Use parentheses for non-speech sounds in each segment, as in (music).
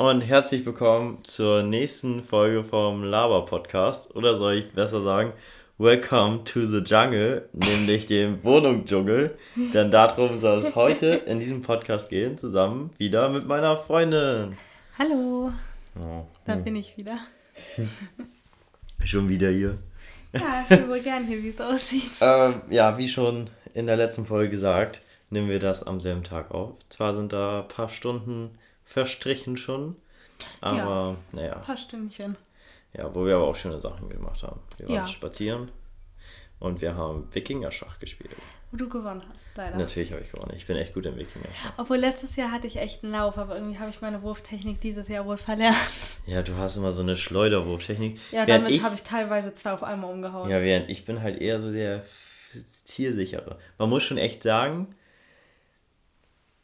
Und herzlich willkommen zur nächsten Folge vom Lava Podcast. Oder soll ich besser sagen, Welcome to the Jungle, nämlich dem (laughs) Wohnungsdschungel. Denn darum soll es heute in diesem Podcast gehen, zusammen wieder mit meiner Freundin. Hallo. Oh, da hm. bin ich wieder. (laughs) Schon wieder hier. Ja, ich bin wohl gern hier, wie es aussieht. (laughs) Ähm, ja, wie schon in der letzten Folge gesagt, nehmen wir das am selben Tag auf. Zwar sind da ein paar Stunden verstrichen schon, aber ja, naja. Ein paar Stündchen. Ja, wo wir aber auch schöne Sachen gemacht haben. Wir waren ja. spazieren und wir haben Wikinger-Schach gespielt. Wo du gewonnen hast, leider. Natürlich habe ich gewonnen. Ich bin echt gut im Wikinger-Schach. Obwohl letztes Jahr hatte ich echt einen Lauf, aber irgendwie habe ich meine Wurftechnik dieses Jahr wohl verlernt. Ja, du hast immer so eine Schleuderwurftechnik. Ja, während damit habe ich teilweise zwei auf einmal umgehauen. Ja, während ich bin halt eher so der zielsichere. Man muss schon echt sagen,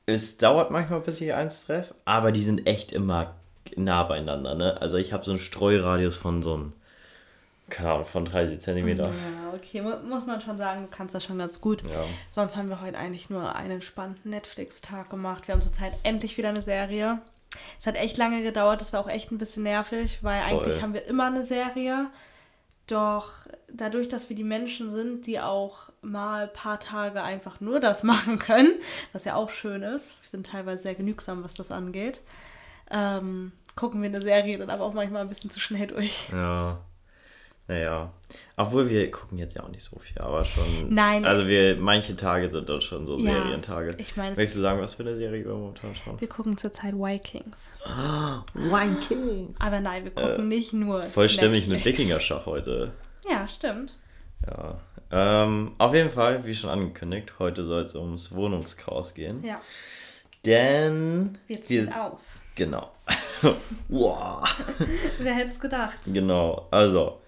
es dauert manchmal, bis ich eins treffe, aber die sind echt immer nah beieinander. Ne? Also ich habe so einen Streuradius von so einem, keine Ahnung, von 30 cm. Ja, okay, muss man schon sagen, du kannst das schon ganz gut. Ja. Sonst haben wir heute eigentlich nur einen entspannten Netflix-Tag gemacht. Wir haben zurzeit endlich wieder eine Serie. Es hat echt lange gedauert, das war auch echt ein bisschen nervig, weil Voll. eigentlich haben wir immer eine Serie. Doch dadurch, dass wir die Menschen sind, die auch mal ein paar Tage einfach nur das (laughs) machen können, was ja auch schön ist, wir sind teilweise sehr genügsam, was das angeht, ähm, gucken wir eine Serie dann aber auch manchmal ein bisschen zu schnell durch. Ja. Naja, obwohl wir gucken jetzt ja auch nicht so viel, aber schon. Nein. Also wir, manche Tage sind dort schon so ja, Serientage. Ich meine, Möchtest du sagen, was für eine Serie wir momentan schauen? Wir gucken zurzeit Vikings. Ah, Vikings. Aber nein, wir gucken äh, nicht nur. Vollständig mit Wikinger-Schach heute. Ja, stimmt. Ja. Ähm, auf jeden Fall, wie schon angekündigt, heute soll es ums Wohnungschaos gehen. Ja. Denn. Wir ziehen wir, aus. Genau. (laughs) (laughs) wow. Wer hätte es gedacht? Genau. Also,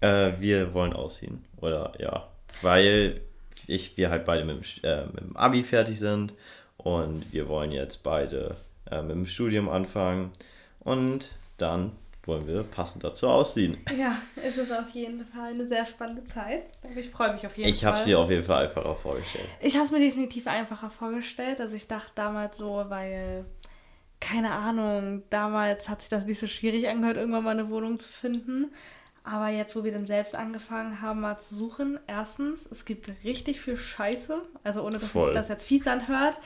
äh, wir wollen ausziehen. Oder ja. Weil ich, wir halt beide mit dem, äh, mit dem Abi fertig sind und wir wollen jetzt beide äh, mit dem Studium anfangen und dann wollen wir passend dazu ausziehen. Ja, es ist auf jeden Fall eine sehr spannende Zeit. Aber ich freue mich auf jeden ich Fall. Ich habe es dir auf jeden Fall einfacher vorgestellt. Ich habe es mir definitiv einfacher vorgestellt. Also ich dachte damals so, weil, keine Ahnung, damals hat sich das nicht so schwierig angehört, irgendwann mal eine Wohnung zu finden. Aber jetzt, wo wir dann selbst angefangen haben, mal zu suchen, erstens, es gibt richtig viel Scheiße. Also ohne, dass Voll. sich das jetzt fies anhört.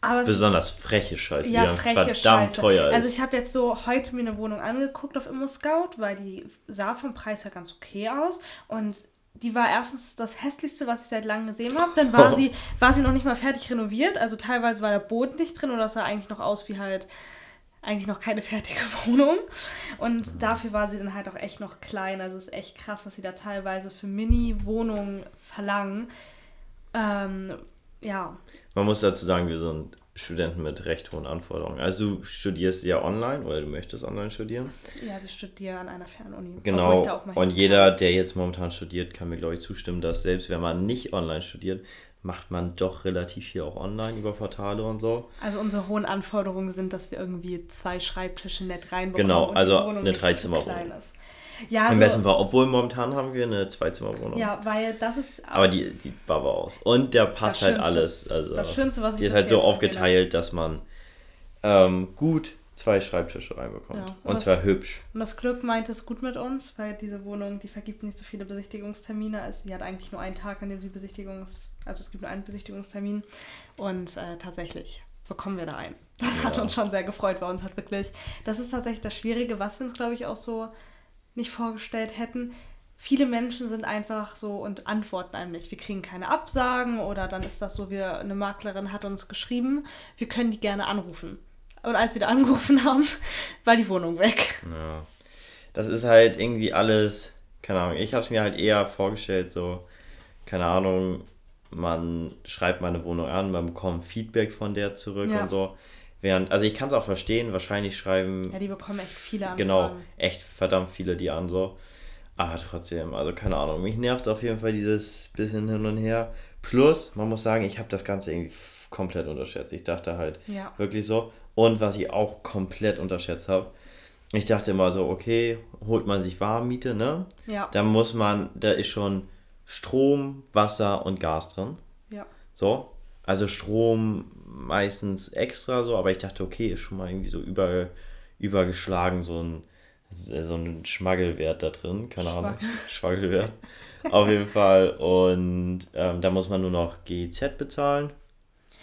Aber Besonders freche Scheiße, ja, die freche verdammt Scheiße. teuer ist. Also ich habe jetzt so heute mir eine Wohnung angeguckt auf ImmoScout, weil die sah vom Preis her ganz okay aus. Und die war erstens das hässlichste, was ich seit langem gesehen habe. Dann war, sie, war sie noch nicht mal fertig renoviert. Also teilweise war der Boden nicht drin oder es sah eigentlich noch aus wie halt eigentlich noch keine fertige (laughs) Wohnung. Und dafür war sie dann halt auch echt noch klein. Also es ist echt krass, was sie da teilweise für Mini-Wohnungen verlangen. Ähm, ja. Man muss dazu sagen, wir sind Studenten mit recht hohen Anforderungen. Also du studierst ja online oder du möchtest online studieren? Ja, also ich studiere an einer Fernuni. Genau. Und jeder, der jetzt momentan studiert, kann mir, glaube ich, zustimmen, dass selbst wenn man nicht online studiert, macht man doch relativ viel auch online über Portale und so. Also unsere hohen Anforderungen sind, dass wir irgendwie zwei Schreibtische nett reinbekommen. Genau, also eine Dreizimmerwohnung. Ja, Im also, besten Fall, obwohl momentan haben wir eine Zweizimmerwohnung. Ja, weil das ist. Aber die sieht baba aus. Und der passt halt alles. Also das Schönste, was ich Die ist halt so aufgeteilt, dass man ähm, gut zwei Schreibtische reinbekommt. Ja, und, und das, zwar hübsch. Und das Glück meint es gut mit uns, weil diese Wohnung, die vergibt nicht so viele Besichtigungstermine. Also sie hat eigentlich nur einen Tag, an dem sie Besichtigungs... Also es gibt nur einen Besichtigungstermin. Und äh, tatsächlich bekommen wir da einen. (laughs) Das ja. hat uns schon sehr gefreut, bei uns hat wirklich... Das ist tatsächlich das Schwierige, was wir uns, glaube ich, auch so nicht vorgestellt hätten. Viele Menschen sind einfach so und antworten einem nicht. Wir kriegen keine Absagen oder dann ist das so, wir, eine Maklerin hat uns geschrieben, wir können die gerne anrufen. Und als wir da angerufen haben, war die Wohnung weg. Ja. Das ist halt irgendwie alles, keine Ahnung, ich habe es mir halt eher vorgestellt, so, keine Ahnung, man schreibt meine Wohnung an, man bekommt Feedback von der zurück ja. und so. Während, also ich kann es auch verstehen, wahrscheinlich schreiben. Ja, die bekommen echt viele Anfragen. Genau, echt verdammt viele die an so. Aber trotzdem, also keine Ahnung, mich nervt es auf jeden Fall dieses bisschen hin und her. Plus, man muss sagen, ich habe das Ganze irgendwie komplett unterschätzt. Ich dachte halt ja. wirklich so. Und was ich auch komplett unterschätzt habe, ich dachte immer so, okay, holt man sich Warmmiete, ne? Ja. Da muss man, da ist schon Strom, Wasser und Gas drin. Ja. So. Also Strom meistens extra so, aber ich dachte, okay, ist schon mal irgendwie so über, übergeschlagen so ein, so ein Schmaggelwert da drin, keine Ahnung. Schmaggelwert. (laughs) Auf jeden Fall. Und ähm, da muss man nur noch GEZ bezahlen.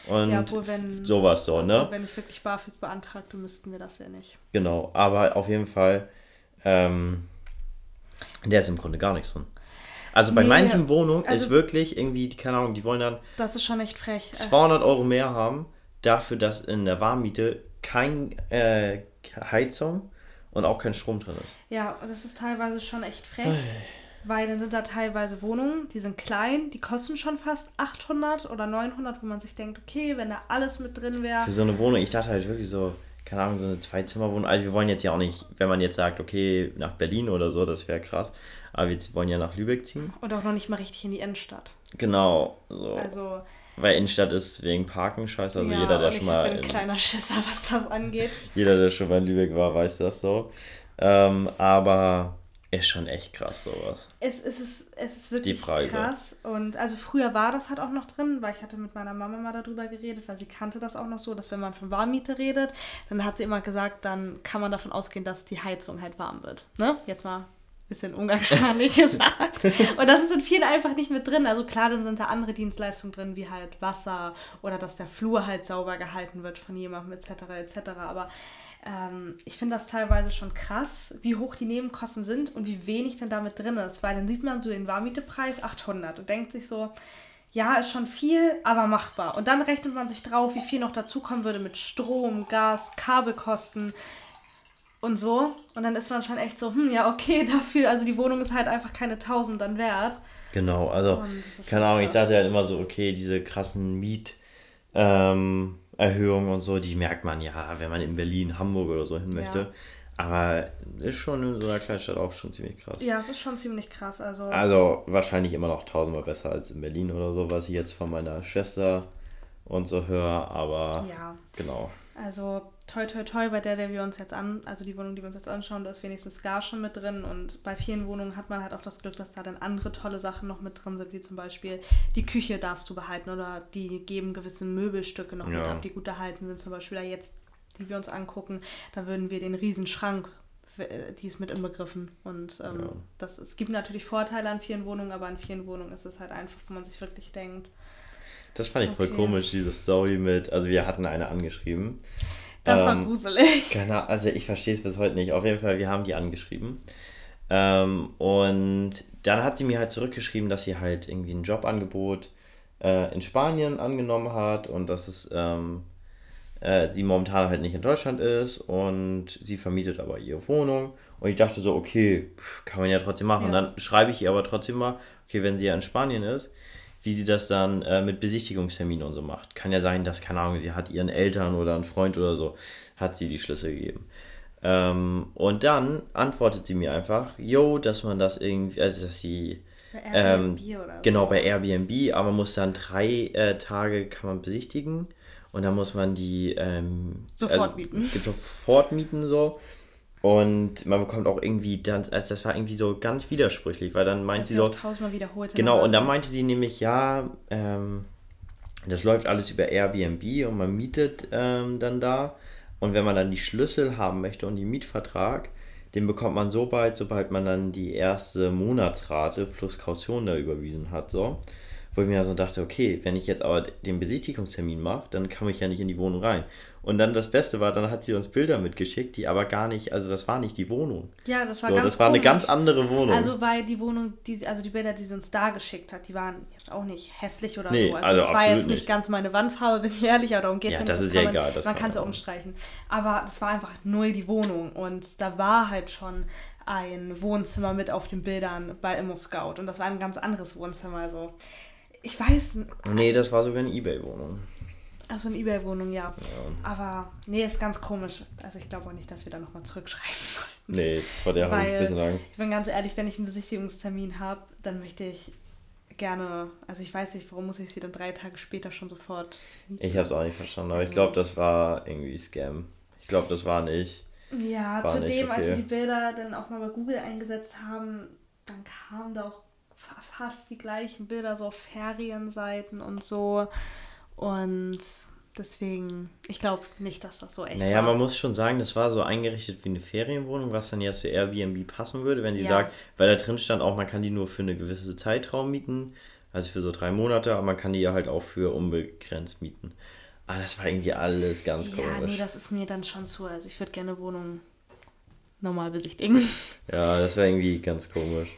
Und ja, obwohl, wenn, sowas so, ne? Wenn ich wirklich BAföG beantragte, müssten wir das ja nicht. Genau, aber auf jeden Fall, ähm, der ist im Grunde gar nichts drin. Also bei nee, manchen Wohnungen also, ist wirklich irgendwie, keine Ahnung, die wollen dann. Das ist schon echt frech. 200 Euro mehr haben, dafür, dass in der Warmmiete kein äh, Heizung und auch kein Strom drin ist. Ja, das ist teilweise schon echt frech. Weil dann sind da teilweise Wohnungen, die sind klein, die kosten schon fast 800 oder 900, wo man sich denkt, okay, wenn da alles mit drin wäre. Für so eine Wohnung, ich dachte halt wirklich so, keine Ahnung, so eine Zwei-Zimmer-Wohnung. Also wir wollen jetzt ja auch nicht, wenn man jetzt sagt, okay, nach Berlin oder so, das wäre krass. Aber wir wollen ja nach Lübeck ziehen. Und auch noch nicht mal richtig in die Innenstadt. Genau. So. Also. Weil Innenstadt ist wegen Parken scheiße. Also ja, jeder, der schon mal. Ich bin ein kleiner Schisser, was das angeht. Jeder, der schon mal in Lübeck war, weiß das so. Ähm, aber ist schon echt krass, sowas. Es, es, ist, es ist wirklich krass. Und also früher war das halt auch noch drin, weil ich hatte mit meiner Mama mal darüber geredet, weil sie kannte das auch noch so, dass wenn man von Warmmiete redet, dann hat sie immer gesagt, dann kann man davon ausgehen, dass die Heizung halt warm wird. Ne? Jetzt mal ein bisschen umgangssprachlich (laughs) gesagt. Und das ist in vielen einfach nicht mit drin. Also klar, dann sind da andere Dienstleistungen drin, wie halt Wasser oder dass der Flur halt sauber gehalten wird von jemandem etc. etc. Aber ähm, ich finde das teilweise schon krass, wie hoch die Nebenkosten sind und wie wenig dann damit drin ist, weil dann sieht man so den Warmietepreis 800 und denkt sich so, ja, ist schon viel, aber machbar. Und dann rechnet man sich drauf, wie viel noch dazukommen würde mit Strom, Gas, Kabelkosten und so. Und dann ist man schon echt so, hm, ja, okay, (laughs) dafür, also die Wohnung ist halt einfach keine 1000 dann wert. Genau, also, keine Ahnung, ich dachte halt immer so, okay, diese krassen Miet, ähm, Erhöhungen und so, die merkt man ja, wenn man in Berlin, Hamburg oder so hin möchte. Ja. Aber ist schon in so einer Kleinstadt auch schon ziemlich krass. Ja, es ist schon ziemlich krass. Also, also wahrscheinlich immer noch tausendmal besser als in Berlin oder so, was ich jetzt von meiner Schwester und so höre. Aber ja. genau. Also toi toi toi bei der, der wir uns jetzt an, also die Wohnung, die wir uns jetzt anschauen, da ist wenigstens Gas schon mit drin und bei vielen Wohnungen hat man halt auch das Glück, dass da dann andere tolle Sachen noch mit drin sind, wie zum Beispiel die Küche darfst du behalten oder die geben gewisse Möbelstücke noch ja. mit ab, die gut erhalten sind. Zum Beispiel da jetzt, die wir uns angucken, da würden wir den Riesenschrank äh, die ist mit inbegriffen. Und ähm, ja. das, es gibt natürlich Vorteile an vielen Wohnungen, aber an vielen Wohnungen ist es halt einfach, wo man sich wirklich denkt. Das fand ich okay. voll komisch, diese Story mit, also wir hatten eine angeschrieben. Das ähm, war gruselig. (laughs) Genau, also ich verstehe es bis heute nicht. Auf jeden Fall, wir haben die angeschrieben. Ähm, und dann hat sie mir halt zurückgeschrieben, dass sie halt irgendwie ein Jobangebot äh, in Spanien angenommen hat und dass es ähm, äh, sie momentan halt nicht in Deutschland ist und sie vermietet aber ihre Wohnung. Und ich dachte so, okay, kann man ja trotzdem machen. Ja. Dann schreibe ich ihr aber trotzdem mal, okay, wenn sie ja in Spanien ist, wie sie das dann äh, mit Besichtigungsterminen und so macht. Kann ja sein, dass, keine Ahnung, sie hat ihren Eltern oder einen Freund oder so, hat sie die Schlüssel gegeben. Ähm, und dann antwortet sie mir einfach, yo, dass man das irgendwie, also dass sie bei Airbnb ähm, oder so. Genau, bei Airbnb, aber muss dann drei äh, Tage kann man besichtigen und dann muss man die ähm, sofort also, mieten. Sofort mieten so. Und man bekommt auch irgendwie, dann, also das war irgendwie so ganz widersprüchlich, weil dann meint sie so. Tausendmal wiederholt. Genau, und dann meinte sie nämlich, ja, ähm, das läuft alles über Airbnb und man mietet ähm, dann da. Und wenn man dann die Schlüssel haben möchte und den Mietvertrag, den bekommt man so bald, sobald man dann die erste Monatsrate plus Kaution da überwiesen hat. So. Wo ich mir so dachte, okay, wenn ich jetzt aber den Besichtigungstermin mache, dann kann ich ja nicht in die Wohnung rein. Und dann das Beste war, dann hat sie uns Bilder mitgeschickt, die aber gar nicht, also das war nicht die Wohnung. Ja, das war so, ganz Das war eine ganz andere Wohnung. Also weil die Wohnung, die, also die Bilder, die sie uns da geschickt hat, die waren jetzt auch nicht hässlich oder nee, so. Also, also das war jetzt nicht, ganz meine Wandfarbe, (laughs) bin ich ehrlich, aber darum geht es ja, nicht. Das ist ja man, egal. man kann es ja umstreichen. Aber das war einfach null die Wohnung und da war halt schon ein Wohnzimmer mit auf den Bildern bei Immo Scout und das war ein ganz anderes Wohnzimmer. Also ich weiß. Nee, das war sogar eine Ebay-Wohnung. Achso, eine Ebay-Wohnung, ja. ja. Aber nee, ist ganz komisch. Also ich glaube auch nicht, dass wir da nochmal zurückschreiben (laughs) sollten. Nee, vor der habe ich ein bisschen Angst. Ich bin ganz ehrlich, wenn ich einen Besichtigungstermin habe, dann möchte ich gerne, also ich weiß nicht, warum muss ich sie dann drei Tage später schon sofort mieten. Ich habe es auch nicht verstanden, aber also, ich glaube, das war irgendwie Scam. Ich glaube, das war nicht. Ja, war zudem, okay. als wir die Bilder dann auch mal bei Google eingesetzt haben, dann kamen da auch fast die gleichen Bilder so auf Ferienseiten und so. Und deswegen, ich glaube nicht, dass das so echt Naja, war. man muss schon sagen, das war so eingerichtet wie eine Ferienwohnung, was dann ja zu Airbnb passen würde, wenn sie Ja. sagt, weil da drin stand auch, man kann die nur für eine gewisse Zeitraum mieten, also für so drei Monate, aber man kann die ja halt auch für unbegrenzt mieten. Aber das war irgendwie alles ganz Ja, komisch. nee, das ist mir dann schon zu. Also ich würde gerne Wohnungen normal besichtigen. ja, das war irgendwie ganz komisch.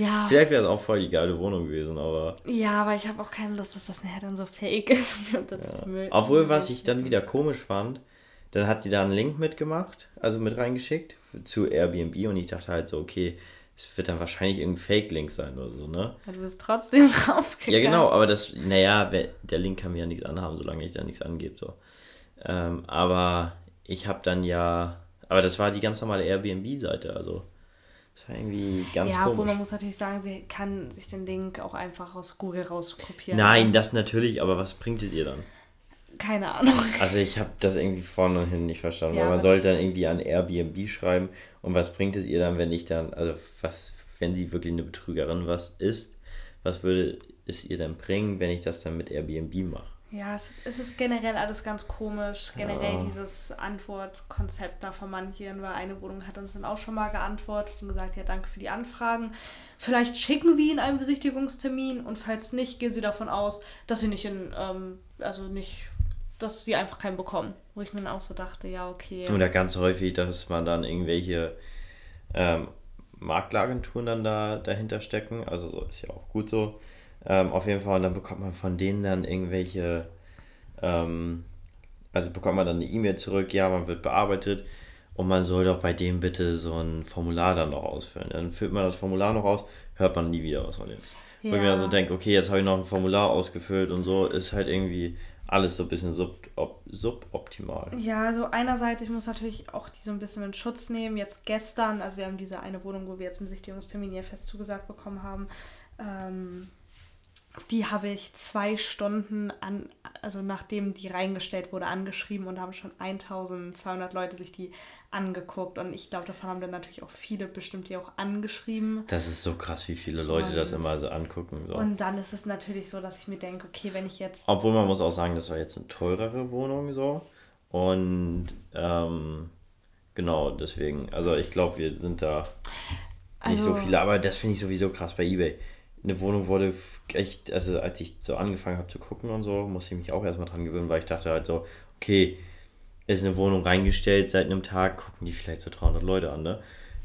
Ja, Vielleicht wäre es auch voll die geile Wohnung gewesen, aber. ja, aber ich habe auch keine Lust, dass das nachher dann so fake ist. Und Müll- Obwohl, was ich dann wieder komisch fand, dann hat sie da einen Link mitgemacht, also mit reingeschickt zu Airbnb und ich dachte halt so, okay, es wird dann wahrscheinlich irgendein Fake-Link sein oder so, ne? Ja, Du bist trotzdem draufgegangen. (laughs) Ja, genau, aber das, naja, der Link kann mir ja nichts anhaben, solange ich da nichts angebe, so. Ähm, aber ich habe dann ja, aber das war die ganz normale Airbnb-Seite, also das war irgendwie ganz Ja, komisch. man muss natürlich sagen, sie kann sich den Link auch einfach aus Google rauskopieren. Nein, das natürlich, aber was bringt es ihr dann? Keine Ahnung. Also ich habe das irgendwie vorne und hinten nicht verstanden, Ja, weil man sollte dann irgendwie an Airbnb schreiben und was bringt es ihr dann, wenn ich dann, also was, wenn sie wirklich eine Betrügerin was ist, was würde es ihr dann bringen, wenn ich das dann mit Airbnb mache? Ja, es ist, es ist generell alles ganz komisch. Generell Ja. dieses Antwortkonzept da von manchen, weil eine Wohnung hat uns dann auch schon mal geantwortet und gesagt, ja, danke für die Anfragen. Vielleicht schicken wir Ihnen einen Besichtigungstermin und falls nicht, gehen Sie davon aus, dass Sie nicht in, ähm, also nicht, dass Sie einfach keinen bekommen. Wo ich mir dann auch so dachte, ja, okay. Oder ganz häufig, dass man dann irgendwelche ähm, Makleragenturen dann da dahinter stecken, also so ist ja auch gut so. Ähm, auf jeden Fall, und dann bekommt man von denen dann irgendwelche, ähm, also bekommt man dann eine E-Mail zurück, ja, man wird bearbeitet und man soll doch bei dem bitte so ein Formular dann noch ausfüllen. Dann füllt man das Formular noch aus, hört man nie wieder was von denen. Wo ich mir Ja. dann so denke, okay, jetzt habe ich noch ein Formular ausgefüllt und so, ist halt irgendwie alles so ein bisschen sub, ob, suboptimal. Ja, also einerseits, ich muss natürlich auch die so ein bisschen in Schutz nehmen. Jetzt gestern, also wir haben diese eine Wohnung, wo wir jetzt einen Besichtigungstermin ja fest zugesagt bekommen haben, ähm, die habe ich zwei Stunden an, also nachdem die reingestellt wurde, angeschrieben und haben schon 1200 Leute sich die angeguckt. Und ich glaube, davon haben dann natürlich auch viele bestimmt die auch angeschrieben. Das ist so krass, wie viele Leute das Und- immer so angucken. So. Und dann ist es natürlich so, dass ich mir denke, okay, wenn ich jetzt Obwohl man muss auch sagen, das war jetzt eine teurere Wohnung so. Und ähm, genau, deswegen, also ich glaube, wir sind da nicht so Also- viele, aber das finde ich sowieso krass bei Ebay. Eine Wohnung wurde echt, also als ich so angefangen habe zu gucken und so, musste ich mich auch erstmal dran gewöhnen, weil ich dachte halt so, okay, ist eine Wohnung reingestellt seit einem Tag, gucken die vielleicht so 300 Leute an, ne?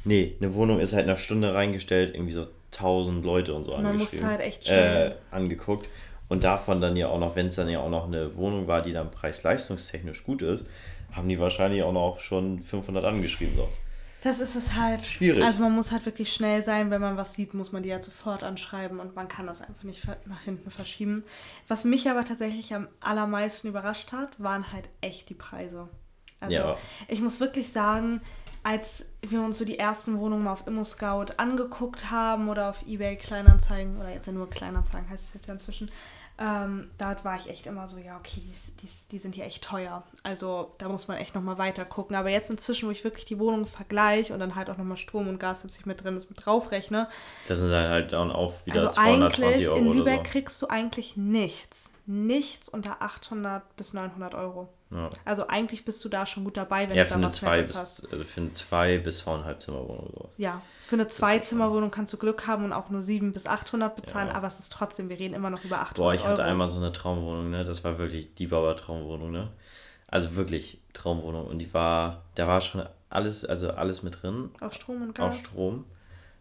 Nee, eine Wohnung ist seit einer Stunde reingestellt, irgendwie so 1000 Leute und so Man muss halt echt schnell- äh, angeguckt. Und davon dann ja auch noch, wenn es dann ja auch noch eine Wohnung war, die dann preis-leistungstechnisch gut ist, haben die wahrscheinlich auch noch schon 500 angeschrieben. So. Das ist es halt. Schwierig. Also man muss halt wirklich schnell sein, wenn man was sieht, muss man die halt sofort anschreiben und man kann das einfach nicht nach hinten verschieben. Was mich aber tatsächlich am allermeisten überrascht hat, waren halt echt die Preise. Also Ja. ich muss wirklich sagen, als wir uns so die ersten Wohnungen mal auf ImmoScout angeguckt haben oder auf Ebay Kleinanzeigen, oder jetzt ja nur Kleinanzeigen heißt es jetzt ja inzwischen, ähm, da war ich echt immer so, ja, okay, die, die, die sind ja echt teuer. Also da muss man echt nochmal weiter gucken. Aber jetzt inzwischen, wo ich wirklich die Wohnung vergleiche und dann halt auch nochmal Strom und Gas, was ich mit drin ist, mit draufrechne. Das sind dann halt dann auch wieder Also 220 eigentlich Euro in Lübeck so. kriegst du eigentlich nichts. Nichts unter 800 bis 900 Euro. Ja, Also eigentlich bist du da schon gut dabei, wenn ja du da was 2 Nettes bis, hast. also für eine 2 bis 2,5 Zimmerwohnung oder sowas. Ja, für eine Zweizimmerwohnung kannst du Glück haben und auch nur 7 bis 800 bezahlen, Ja. aber es ist trotzdem, wir reden immer noch über 800 Boah, ich hatte Euro. einmal so eine Traumwohnung, ne? Das war wirklich die Bauer Traumwohnung, ne? Also wirklich Traumwohnung. Und die war, da war schon alles, also alles mit drin. Auf Strom und Gas. Strom.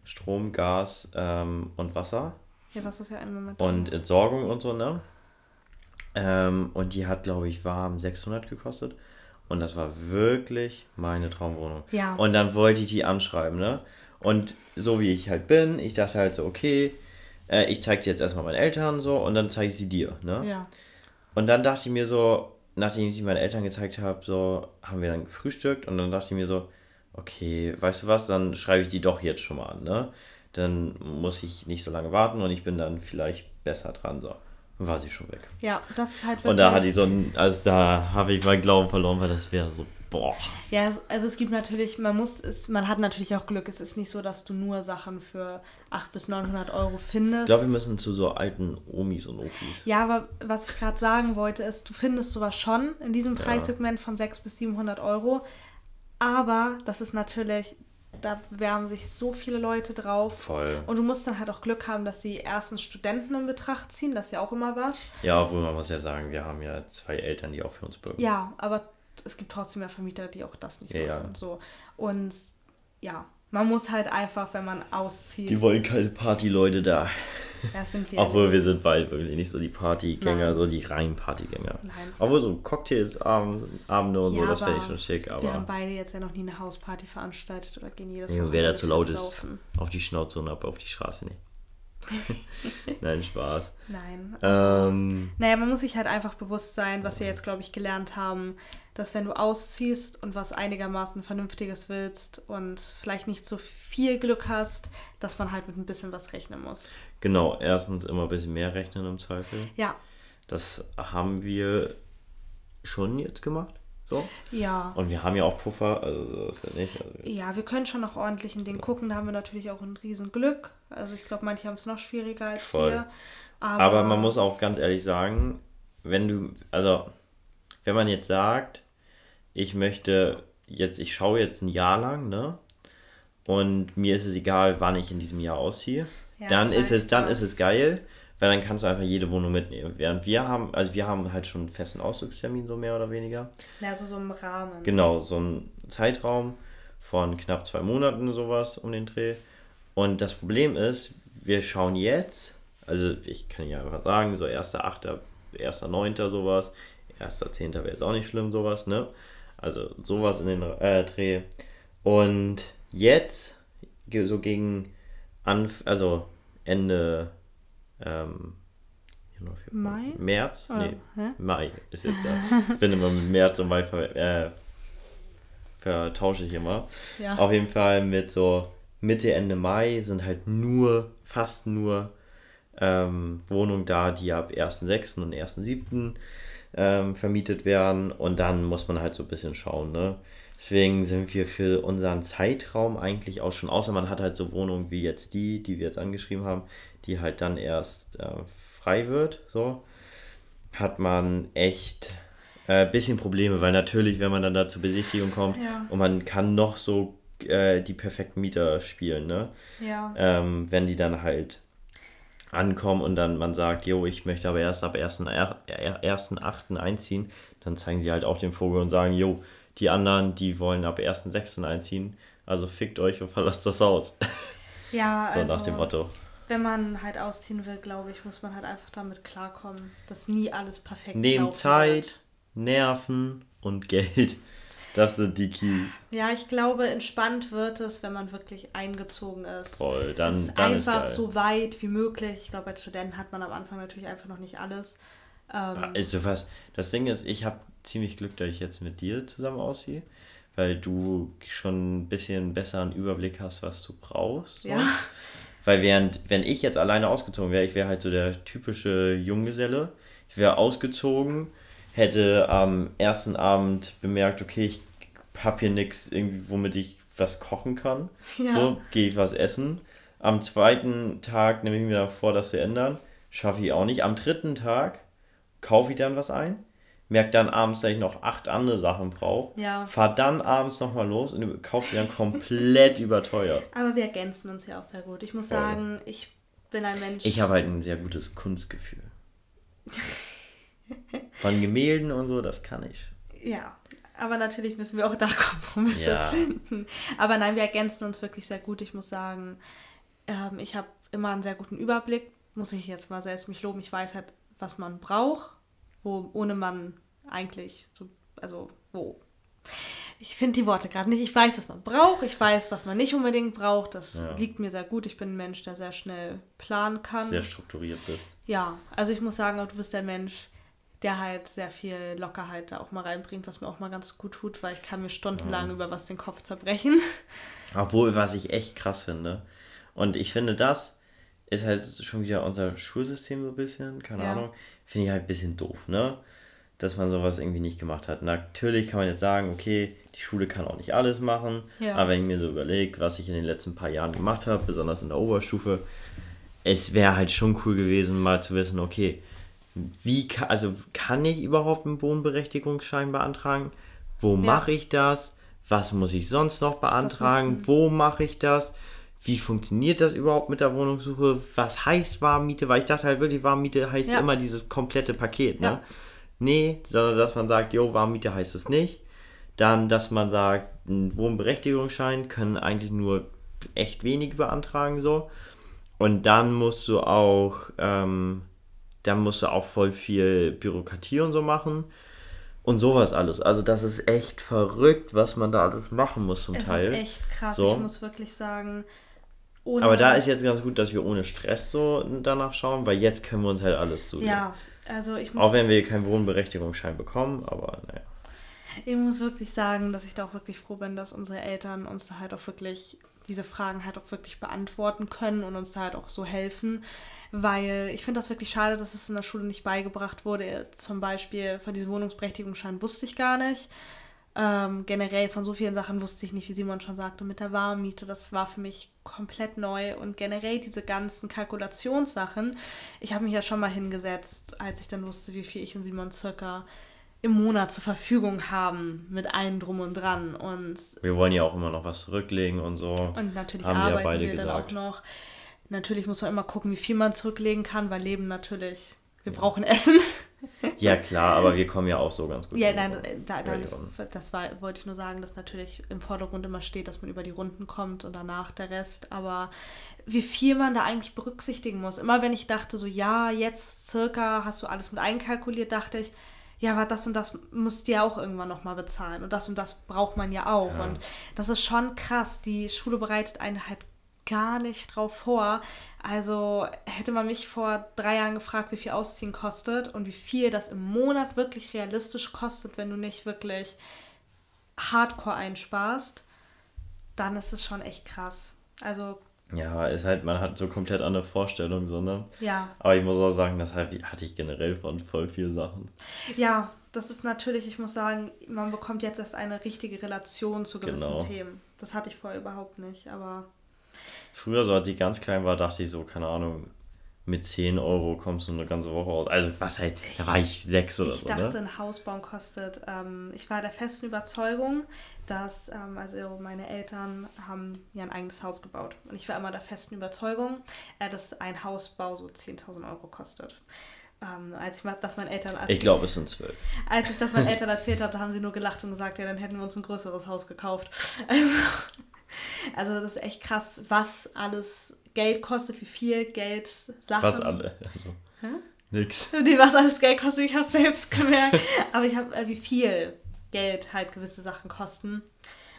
Strom, Gas ähm, und Wasser. Ja, das ist ja ein Moment. Und Entsorgung und so, ne? Ähm, und die hat, glaube ich, warm 600 gekostet. Und das war wirklich meine Traumwohnung. Ja. Und dann wollte ich die anschreiben, ne? Und so wie ich halt bin, ich dachte halt so, okay, äh, ich zeige die jetzt erstmal meinen Eltern so und dann zeige ich sie dir, ne? Ja. Und dann dachte ich mir so, nachdem ich sie meinen Eltern gezeigt habe, so haben wir dann gefrühstückt und dann dachte ich mir so, okay, weißt du was, dann schreibe ich die doch jetzt schon mal an, ne? Dann muss ich nicht so lange warten und ich bin dann vielleicht besser dran, so. War sie schon weg. Ja, das ist halt wirklich. Und da hatte ich so ein, also da habe ich meinen Glauben verloren, weil das wäre so Boah. Ja, also es gibt natürlich, man muss, es, man hat natürlich auch Glück. Es ist nicht so, dass du nur Sachen für 800 bis 900 Euro findest. Ich glaube, wir müssen zu so alten Omis und Opis. Ja, aber was ich gerade sagen wollte, ist, du findest sowas schon in diesem Preissegment von 600 bis 700 Euro. Aber das ist natürlich, da bewerben sich so viele Leute drauf. Voll. Und du musst dann halt auch Glück haben, dass sie erstens Studenten in Betracht ziehen. Das ist ja auch immer was. Ja, obwohl man muss ja sagen, wir haben ja zwei Eltern, die auch für uns bürgen. Ja, aber es gibt trotzdem ja Vermieter, die auch das nicht Ja, ja. machen. So. Und ja, man muss halt einfach, wenn man auszieht, Die wollen keine Partyleute da. das sind wir Obwohl wir sind beide wirklich nicht so die Partygänger, Nein. so die reinen Partygänger. Nein. Obwohl so Cocktails, Abend, Abende und so, Ja, das wäre aber ich schon schick, Wir haben aber beide jetzt ja noch nie eine Hausparty veranstaltet oder gehen jedes ja, wer Wochenende dazu laut ist, saufen. auf die Schnauze und ab auf die Straße nicht. (laughs) Nein, Spaß. Nein. Ähm, Naja, man muss sich halt einfach bewusst sein, was wir jetzt, glaube ich, gelernt haben, dass wenn du ausziehst und was einigermaßen Vernünftiges willst und vielleicht nicht so viel Glück hast, dass man halt mit ein bisschen was rechnen muss. genau, erstens immer ein bisschen mehr rechnen im Zweifel. Ja, Das haben wir schon jetzt gemacht. So. ja. Und wir haben ja auch Puffer, also so ist ja nicht. Also Ja, wir können schon noch ordentlich in den gucken, da haben wir natürlich auch ein Riesenglück. Also ich glaube, manche haben es noch schwieriger als Voll. wir. Aber man muss auch ganz ehrlich sagen, wenn du, also wenn man jetzt sagt, ich möchte jetzt, ich schaue jetzt ein Jahr lang, ne? Und mir ist es egal, wann ich in diesem Jahr ausziehe, Ja, dann ist es, dann ist es geil, weil dann kannst du einfach jede Wohnung mitnehmen. Während wir haben, also wir haben halt schon einen festen Ausflugstermin, so mehr oder weniger. Ja, also so im Rahmen. Genau, so ein Zeitraum von knapp zwei Monaten sowas um den Dreh. Und das Problem ist, wir schauen jetzt, also ich kann ja einfach sagen, so 1.8., 1.9. sowas, 1.10. wäre jetzt auch nicht schlimm, sowas, ne? Also sowas in den äh, Dreh. Und jetzt, so gegen Anf also Ende ähm, Mai? März? Oder- Nee, hä? Mai ist jetzt ja. (laughs) Ich bin immer mit März und Mai ver, äh, vertausche ich immer. Ja. Auf jeden Fall mit so Mitte, Ende Mai sind halt nur, fast nur ähm, Wohnungen da, die ab 1.6. und 1.7. Ähm, vermietet werden. Und dann muss man halt so ein bisschen schauen, ne? Deswegen sind wir für unseren Zeitraum eigentlich auch schon, außer man hat halt so Wohnungen wie jetzt die, die wir jetzt angeschrieben haben, die halt dann erst äh, frei wird, so, hat man echt ein äh, bisschen Probleme, weil natürlich, wenn man dann da zur Besichtigung kommt Ja. und man kann noch so äh, die perfekten Mieter spielen, ne? Ja. Ähm, wenn die dann halt ankommen und dann man sagt, jo, ich möchte aber erst ab 1.8. einziehen, dann zeigen sie halt auch den Vogel und sagen, jo, die anderen, die wollen ab 1.6. einziehen, also fickt euch und (laughs) verlasst das Haus. Ja, (laughs) so also, nach dem Motto. wenn man halt ausziehen will, glaube ich, muss man halt einfach damit klarkommen, dass nie alles perfekt Neben laufen Zeit, wird. Nerven und Geld. Das sind die Key. Ja, ich glaube, entspannt wird es, wenn man wirklich eingezogen ist. Voll, dann, es ist dann ist einfach geil. so weit wie möglich. Ich glaube, als Studenten hat man am Anfang natürlich einfach noch nicht alles. Ähm, Also was, das Ding ist, ich habe ziemlich Glück, dass ich jetzt mit dir zusammen ausziehe, weil du schon ein bisschen besseren Überblick hast, was du brauchst. Ja. Weil während, wenn ich jetzt alleine ausgezogen wäre, ich wäre halt so der typische Junggeselle. Ich wäre ausgezogen, hätte am ersten Abend bemerkt, okay, ich habe hier nichts irgendwie, womit ich was kochen kann. Ja. So, gehe ich was essen. Am zweiten Tag nehme ich mir dann vor, das zu ändern. Schaffe ich auch nicht. Am dritten Tag kaufe ich dann was ein. Merke dann abends, dass ich noch acht andere Sachen brauche. Ja. Fahr dann abends nochmal los und kaufe sie dann komplett (laughs) überteuert. Aber wir ergänzen uns ja auch sehr gut. Ich muss Voll. sagen, ich bin ein Mensch. Ich habe halt ein sehr gutes Kunstgefühl. (laughs) Von Gemälden und so, das kann ich. Ja, aber natürlich müssen wir auch da (laughs) Kompromisse Ja. finden. Aber nein, wir ergänzen uns wirklich sehr gut. Ich muss sagen, ähm, ich habe immer einen sehr guten Überblick. Muss ich jetzt mal selbst mich loben. Ich weiß halt, was man braucht, wo ohne man eigentlich so, also wo. Ich finde die Worte gerade nicht. Ich weiß, was man braucht. Ich weiß, was man nicht unbedingt braucht. Das Ja. liegt mir sehr gut. Ich bin ein Mensch, der sehr schnell planen kann. Sehr strukturiert bist. Ja, also ich muss sagen, du bist der Mensch, der halt sehr viel Lockerheit da auch mal reinbringt, was mir auch mal ganz gut tut, weil ich kann mir stundenlang über was den Kopf zerbrechen. (laughs) Obwohl, was ich echt krass finde. Und ich finde, das ist halt schon wieder unser Schulsystem so ein bisschen, keine Ja. Ahnung. Finde ich halt ein bisschen doof, ne? dass man sowas irgendwie nicht gemacht hat. Natürlich kann man jetzt sagen, okay, die Schule kann auch nicht alles machen, ja. aber wenn ich mir so überlege, was ich in den letzten paar Jahren gemacht habe, besonders in der Oberstufe, es wäre halt schon cool gewesen, mal zu wissen, okay, wie kann, also kann ich überhaupt einen Wohnberechtigungsschein beantragen? Wo ja. mache ich das? Was muss ich sonst noch beantragen? Wo mache ich das? Wie funktioniert das überhaupt mit der Wohnungssuche? Was heißt Warmmiete? Weil ich dachte halt wirklich, Warmmiete heißt ja. immer dieses komplette Paket, ne? Ja. Nee, sondern dass man sagt, jo, Warmmiete heißt es nicht. Dann, dass man sagt, einen Wohnberechtigungsschein können eigentlich nur echt wenige beantragen, so. Und dann musst du auch, ähm, dann musst du auch voll viel Bürokratie und so machen. Und sowas alles. Also das ist echt verrückt, was man da alles machen muss zum es Teil. Das ist echt krass. So. Ich muss wirklich sagen, aber da ist jetzt ganz gut, dass wir ohne Stress so danach schauen, weil jetzt können wir uns halt alles zu. Ja, also ich muss. Auch wenn wir keinen Wohnberechtigungsschein bekommen, aber naja. Ich muss wirklich sagen, dass ich da auch wirklich froh bin, dass unsere Eltern uns da halt auch wirklich diese Fragen halt auch wirklich beantworten können und uns da halt auch so helfen. Weil ich finde das wirklich schade, dass es in der Schule nicht beigebracht wurde. Zum Beispiel von diesem Wohnungsberechtigungsschein wusste ich gar nicht. Ähm, generell von so vielen Sachen wusste ich nicht, wie Simon schon sagte, mit der Warmmiete. Das war für mich komplett neu. Und generell diese ganzen Kalkulationssachen. Ich habe mich ja schon mal hingesetzt, als ich dann wusste, wie viel ich und Simon circa im Monat zur Verfügung haben, mit allem drum und dran. Und wir wollen ja auch immer noch was zurücklegen und so. Und natürlich haben arbeiten wir, beide wir gesagt. dann auch noch. Natürlich muss man immer gucken, wie viel man zurücklegen kann, weil Leben natürlich, wir ja. brauchen Essen. (laughs) Ja, klar, aber wir kommen ja auch so ganz gut. Ja, nein, da, da, das, das war, wollte ich nur sagen, dass natürlich im Vordergrund immer steht, dass man über die Runden kommt und danach der Rest. Aber wie viel man da eigentlich berücksichtigen muss. Immer wenn ich dachte, so, ja, jetzt circa hast du alles mit einkalkuliert, dachte ich, ja, aber das und das musst du ja auch irgendwann nochmal bezahlen. Und das und das braucht man ja auch. Ja. Und das ist schon krass. Die Schule bereitet einen halt gar nicht drauf vor. Also hätte man mich vor drei Jahren gefragt, wie viel Ausziehen kostet und wie viel das im Monat wirklich realistisch kostet, wenn du nicht wirklich Hardcore einsparst, dann ist es schon echt krass. Also ja, ist halt, man hat so komplett andere Vorstellungen, so, ne? Ja. Aber ich muss auch sagen, das hatte ich generell von voll vielen Sachen. Ja, das ist natürlich, ich muss sagen, man bekommt jetzt erst eine richtige Relation zu gewissen genau. Themen. Das hatte ich vorher überhaupt nicht, aber Früher, so als ich ganz klein war, dachte ich so, keine Ahnung, mit 10 Euro kommst du eine ganze Woche aus. Also was halt, da war ich sechs oder ich so. Ich dachte, ne? ein Hausbauen kostet. Ähm, ich war der festen Überzeugung, dass, ähm, also meine Eltern haben ja ein eigenes Haus gebaut. Und ich war immer der festen Überzeugung, äh, dass ein Hausbau so 10.000 Euro kostet. Ähm, (laughs) als ich das meinen Eltern erzählt, Ich glaube, es sind zwölf. Als ich das meinen Eltern erzählt hatte, haben sie nur gelacht und gesagt, ja, dann hätten wir uns ein größeres Haus gekauft. (laughs) Also, also das ist echt krass, was alles Geld kostet, wie viel Geld Sachen. Was alle, also. Hä? Nix. (laughs) Die, was alles Geld kostet, ich habe selbst gemerkt. Aber ich habe, äh, wie viel Geld halt gewisse Sachen kosten.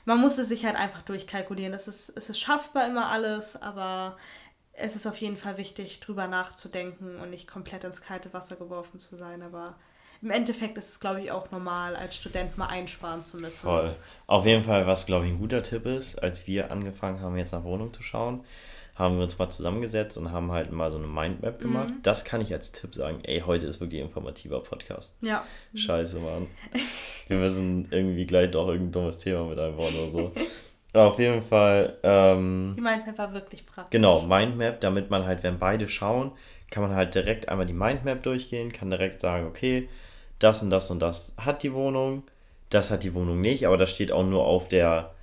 Man muss es sich halt einfach durchkalkulieren. Es ist, es ist schaffbar immer alles, aber es ist auf jeden Fall wichtig, drüber nachzudenken und nicht komplett ins kalte Wasser geworfen zu sein. Aber im Endeffekt ist es, glaube ich, auch normal, als Student mal einsparen zu müssen. Voll. Auf jeden Fall, was, glaube ich, ein guter Tipp ist, als wir angefangen haben, jetzt nach Wohnung zu schauen, haben wir uns mal zusammengesetzt und haben halt mal so eine Mindmap gemacht. Mhm. Das kann ich als Tipp sagen. Ey, heute ist wirklich ein informativer Podcast. Ja. Scheiße, Mann. (laughs) wir müssen irgendwie gleich doch irgendein dummes Thema mit einbauen oder so. Auf jeden Fall. Ähm, die Mindmap war wirklich praktisch. Genau, Mindmap, damit man halt, wenn beide schauen, kann man halt direkt einmal die Mindmap durchgehen, kann direkt sagen, okay, das und das und das hat die Wohnung, das hat die Wohnung nicht, aber das steht auch nur auf der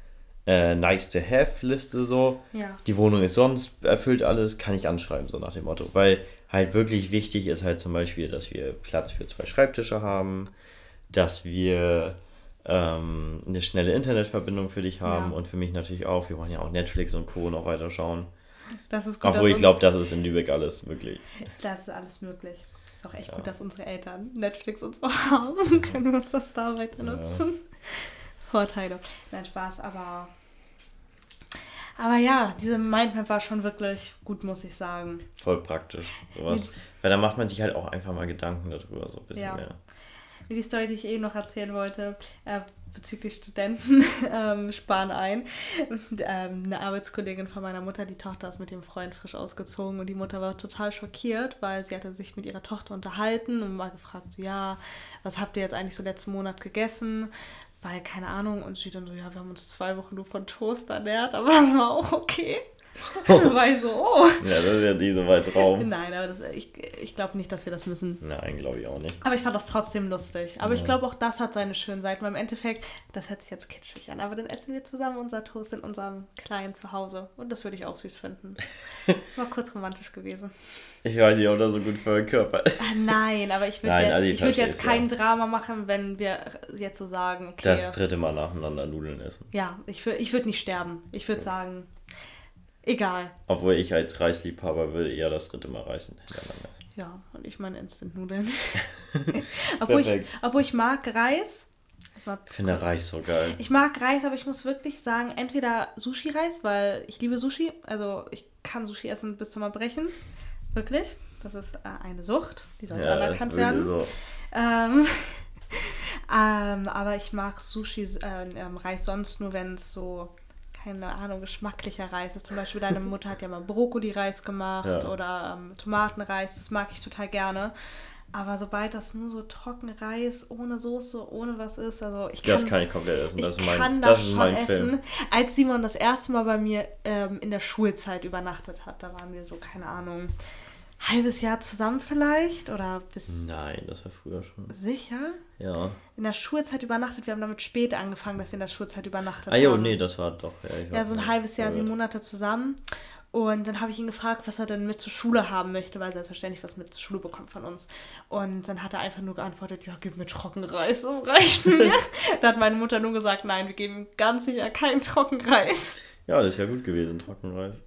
äh, Nice to Have Liste so. Ja. Die Wohnung ist sonst erfüllt alles, kann ich anschreiben, so nach dem Motto. Weil halt wirklich wichtig ist halt zum Beispiel, dass wir Platz für zwei Schreibtische haben, dass wir ähm, eine schnelle Internetverbindung für dich haben ja. und für mich natürlich auch. Wir wollen ja auch Netflix und Co. noch weiter schauen. Das ist gut. Obwohl ich glaube, das ist in Lübeck alles möglich. Das ist alles möglich. Ist auch echt ja. gut, dass unsere Eltern Netflix und so (laughs) haben. Können wir uns das da weiter nutzen. Ja. Vorteile. Nein, Spaß, aber. Aber ja, diese Mindmap war schon wirklich gut, muss ich sagen. Voll praktisch. Sowas. Weil da macht man sich halt auch einfach mal Gedanken darüber, so ein bisschen ja. mehr. Die Story, die ich eben noch erzählen wollte, äh, bezüglich Studenten (laughs) ähm, sparen ein. Ähm, eine Arbeitskollegin von meiner Mutter, die Tochter ist mit dem Freund frisch ausgezogen und die Mutter war total schockiert, weil sie hatte sich mit ihrer Tochter unterhalten und mal gefragt, ja, was habt ihr jetzt eigentlich so letzten Monat gegessen? Weil, keine Ahnung, und sie dann so, ja, wir haben uns zwei Wochen nur von Toast ernährt, aber (laughs) das war auch okay. (laughs) war ich so, oh. Ja, das ist ja diese weit Traum. Nein, aber das, ich, ich glaube nicht, dass wir das müssen. Nein, glaube ich auch nicht. Aber ich fand das trotzdem lustig. Aber ja. ich glaube, auch das hat seine schönen Seiten. Weil im Endeffekt, das hört sich jetzt kitschig an, aber dann essen wir zusammen unser Toast in unserem kleinen Zuhause. Und das würde ich auch süß finden. (laughs) War kurz romantisch gewesen. Ich weiß nicht, ob das so gut für meinen Körper ist. Ah, nein, aber ich würde jetzt, also ich würd jetzt kein ja. Drama machen, wenn wir jetzt so sagen, okay. Das dritte Mal nacheinander Nudeln essen. Ja, ich, ich würde nicht sterben. Ich würde sagen, Egal. Obwohl ich als Reisliebhaber will eher das dritte Mal Reis hintereinander essen. Ja, und ich meine Instant-Nudeln. (laughs) obwohl, ich, obwohl ich mag Reis. ich finde Reis so geil. Ich mag Reis, aber ich muss wirklich sagen, entweder Sushi-Reis, weil ich liebe Sushi. Also ich kann Sushi essen bis zum Erbrechen. Wirklich. Das ist äh, eine Sucht. Die sollte ja, anerkannt werden. So. Ähm, (laughs) ähm, aber ich mag Sushi, äh, ähm, Reis sonst nur, wenn es so keine Ahnung, geschmacklicher Reis ist. Zum Beispiel deine (laughs) Mutter hat ja mal Brokkoli-Reis gemacht ja. oder ähm, Tomatenreis. Das mag ich total gerne. Aber sobald das nur so Trockenreis ohne Soße, ohne was ist, also ich kann, das kann ich komplett essen. Das ich ist mein, kann das, das schon essen. Film. Als Simon das erste Mal bei mir ähm, in der Schulzeit übernachtet hat, da waren wir so keine Ahnung halbes Jahr zusammen vielleicht oder bis. Nein, das war früher schon. Sicher? Ja. In der Schulzeit übernachtet. Wir haben damit spät angefangen, dass wir in der Schulzeit übernachtet ah, haben. Ah jo, nee, das war doch. Ja, ja so ein halbes Jahr, sieben Monate zusammen. Und dann habe ich ihn gefragt, was er denn mit zur Schule haben möchte, weil er selbstverständlich was mit zur Schule bekommt von uns. Und dann hat er einfach nur geantwortet, ja, gib mir Trockenreis, das reicht mir. (laughs) da hat meine Mutter nur gesagt, nein, wir geben ganz sicher keinen Trockenreis. Ja, das ist ja gut gewesen, Trockenreis.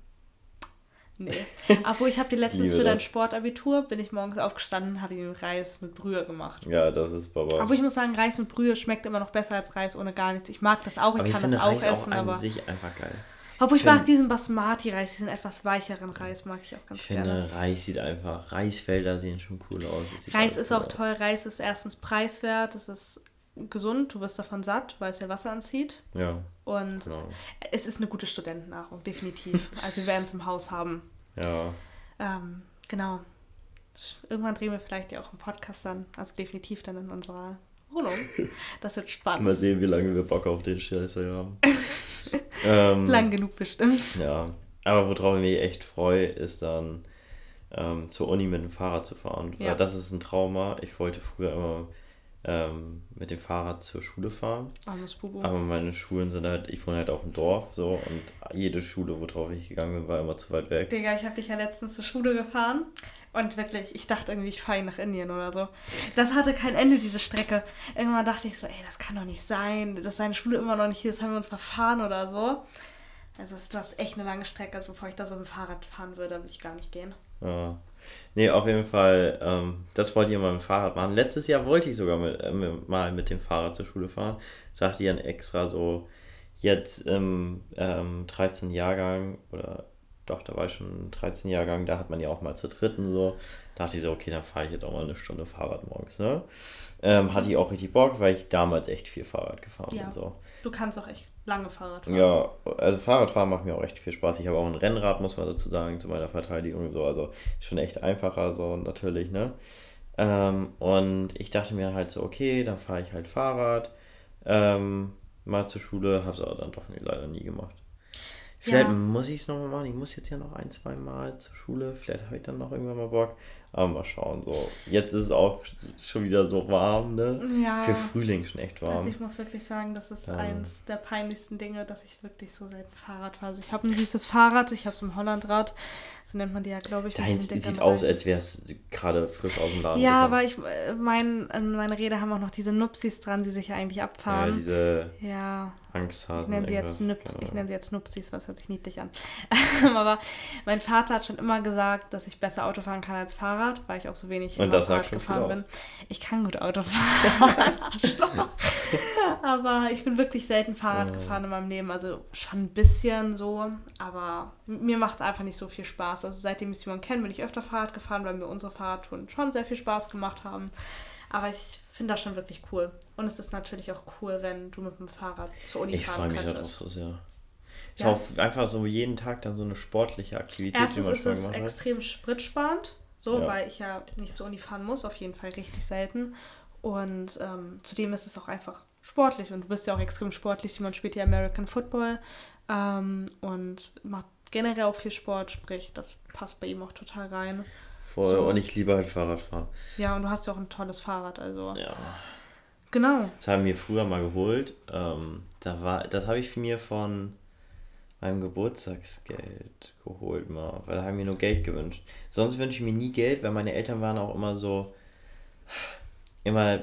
Nee. (laughs) Obwohl ich habe dir letztens für dein Sportabitur, bin ich morgens aufgestanden, habe ich Reis mit Brühe gemacht. Ja, das ist Baba. Aber ich muss sagen, Reis mit Brühe schmeckt immer noch besser als Reis ohne gar nichts. Ich mag das auch, ich, ich kann das auch Reis essen, auch aber. sich einfach geil. Obwohl ich, ich mag diesen Basmati-Reis, diesen etwas weicheren Reis, mag ich auch ganz ich gerne. Ich finde, Reis sieht einfach, Reisfelder sehen schon cool aus. Reis ist auch aus. toll. Reis ist erstens preiswert, es ist gesund, du wirst davon satt, weil es ja Wasser anzieht. Ja. Und genau. es ist eine gute Studentennahrung, definitiv. (laughs) also wir werden es im Haus haben. Ja. Ähm, genau. Irgendwann drehen wir vielleicht ja auch einen Podcast dann, also definitiv dann in unserer Wohnung. Das wird spannend. Mal sehen, wie lange wir Bock auf den Scheiße haben. (laughs) ähm, Lang genug bestimmt. Ja. Aber worauf ich mich echt freue, ist dann ähm, zur Uni mit dem Fahrrad zu fahren. Ja. Weil das ist ein Trauma. Ich wollte früher immer ähm, mit dem Fahrrad zur Schule fahren. Aber meine Schulen sind halt, ich wohne halt auf dem Dorf so und jede Schule, worauf ich gegangen bin, war immer zu weit weg. Digga, ich habe dich ja letztens zur Schule gefahren und wirklich, ich dachte irgendwie, ich fahre nach Indien oder so. Das hatte kein Ende, diese Strecke. Irgendwann dachte ich so, ey, das kann doch nicht sein, dass seine Schule immer noch nicht hier ist, haben wir uns verfahren oder so. Also du hast echt eine lange Strecke, also bevor ich da so mit dem Fahrrad fahren würde, würde ich gar nicht gehen. Ja. Nee, auf jeden Fall, ähm, das wollte ich mal mit dem Fahrrad machen. Letztes Jahr wollte ich sogar mit, äh, mal mit dem Fahrrad zur Schule fahren. Dachte ich dann extra so, jetzt im ähm, 13. Jahrgang, oder doch, da war ich schon 13 Jahrgang, da hat man ja auch mal zur dritten so. Da dachte ich so, okay, dann fahre ich jetzt auch mal eine Stunde Fahrrad morgens, ne? Ähm, hatte ich auch richtig Bock, weil ich damals echt viel Fahrrad gefahren ja. bin. So. Du kannst auch echt lange Fahrrad fahren. Ja, also Fahrradfahren macht mir auch echt viel Spaß. Ich habe auch ein Rennrad, muss man dazu sagen, zu meiner Verteidigung. So, also schon echt einfacher, so natürlich, ne? Ähm, und ich dachte mir halt so, okay, dann fahre ich halt Fahrrad. Ähm, mal zur Schule, habe es aber dann doch nie, leider nie gemacht. Vielleicht ja. muss ich es nochmal machen. Ich muss jetzt ja noch ein, zwei Mal zur Schule. Vielleicht habe ich dann noch irgendwann mal Bock. Aber mal schauen, so. Jetzt ist es auch schon wieder so warm, ne? Ja. Für Frühling schon echt warm. Also ich muss wirklich sagen, das ist ähm. eins der peinlichsten Dinge, dass ich wirklich so selten Fahrrad fahre. Also ich habe ein süßes Fahrrad, ich habe es im Hollandrad. So nennt man die ja, glaube ich. Deins sieht aus, als wäre es gerade frisch aus dem Laden. Ja, aber ich, äh, mein, meine Rede haben auch noch diese Nupsis dran, die sich ja eigentlich abfahren. Ja, diese ja. Angsthasen. Ich nenne sie, jetzt Nup ich nenne sie jetzt Nupsis, was hört sich niedlich an. (laughs) aber mein Vater hat schon immer gesagt, dass ich besser Auto fahren kann als Fahrrad, weil ich auch so wenig Und das Fahrrad gefahren bin. Ich kann gut Auto fahren. (laughs) (laughs) aber ich bin wirklich selten Fahrrad gefahren in meinem Leben. Also schon ein bisschen so, aber mir macht es einfach nicht so viel Spaß. Also seitdem ich Simon kenne, bin ich öfter Fahrrad gefahren, weil mir unsere Fahrradtouren schon sehr viel Spaß gemacht haben. Aber ich finde das schon wirklich cool. Und es ist natürlich auch cool, wenn du mit dem Fahrrad zur Uni Ich fahren freue mich könntest. darauf so sehr. Ist Ja. auch einfach so jeden Tag dann so eine sportliche Aktivität, Erstens die man ist schon es gemacht extrem spritsparend, so, Ja. weil ich ja nicht zur Uni fahren muss, auf jeden Fall richtig selten. Und ähm, zudem ist es auch einfach sportlich und du bist ja auch extrem sportlich. Simon spielt ja American Football ähm, und macht generell auch viel Sport, sprich, das passt bei ihm auch total rein. Voll. so. Und ich liebe halt Fahrradfahren. Ja, und du hast ja auch ein tolles Fahrrad, also. Ja. Genau. Das haben wir früher mal geholt. Ähm, da war, das habe ich mir von meinem Geburtstagsgeld geholt mal, weil da haben wir nur Geld gewünscht. Sonst wünsche ich mir nie Geld, weil meine Eltern waren auch immer so immer ein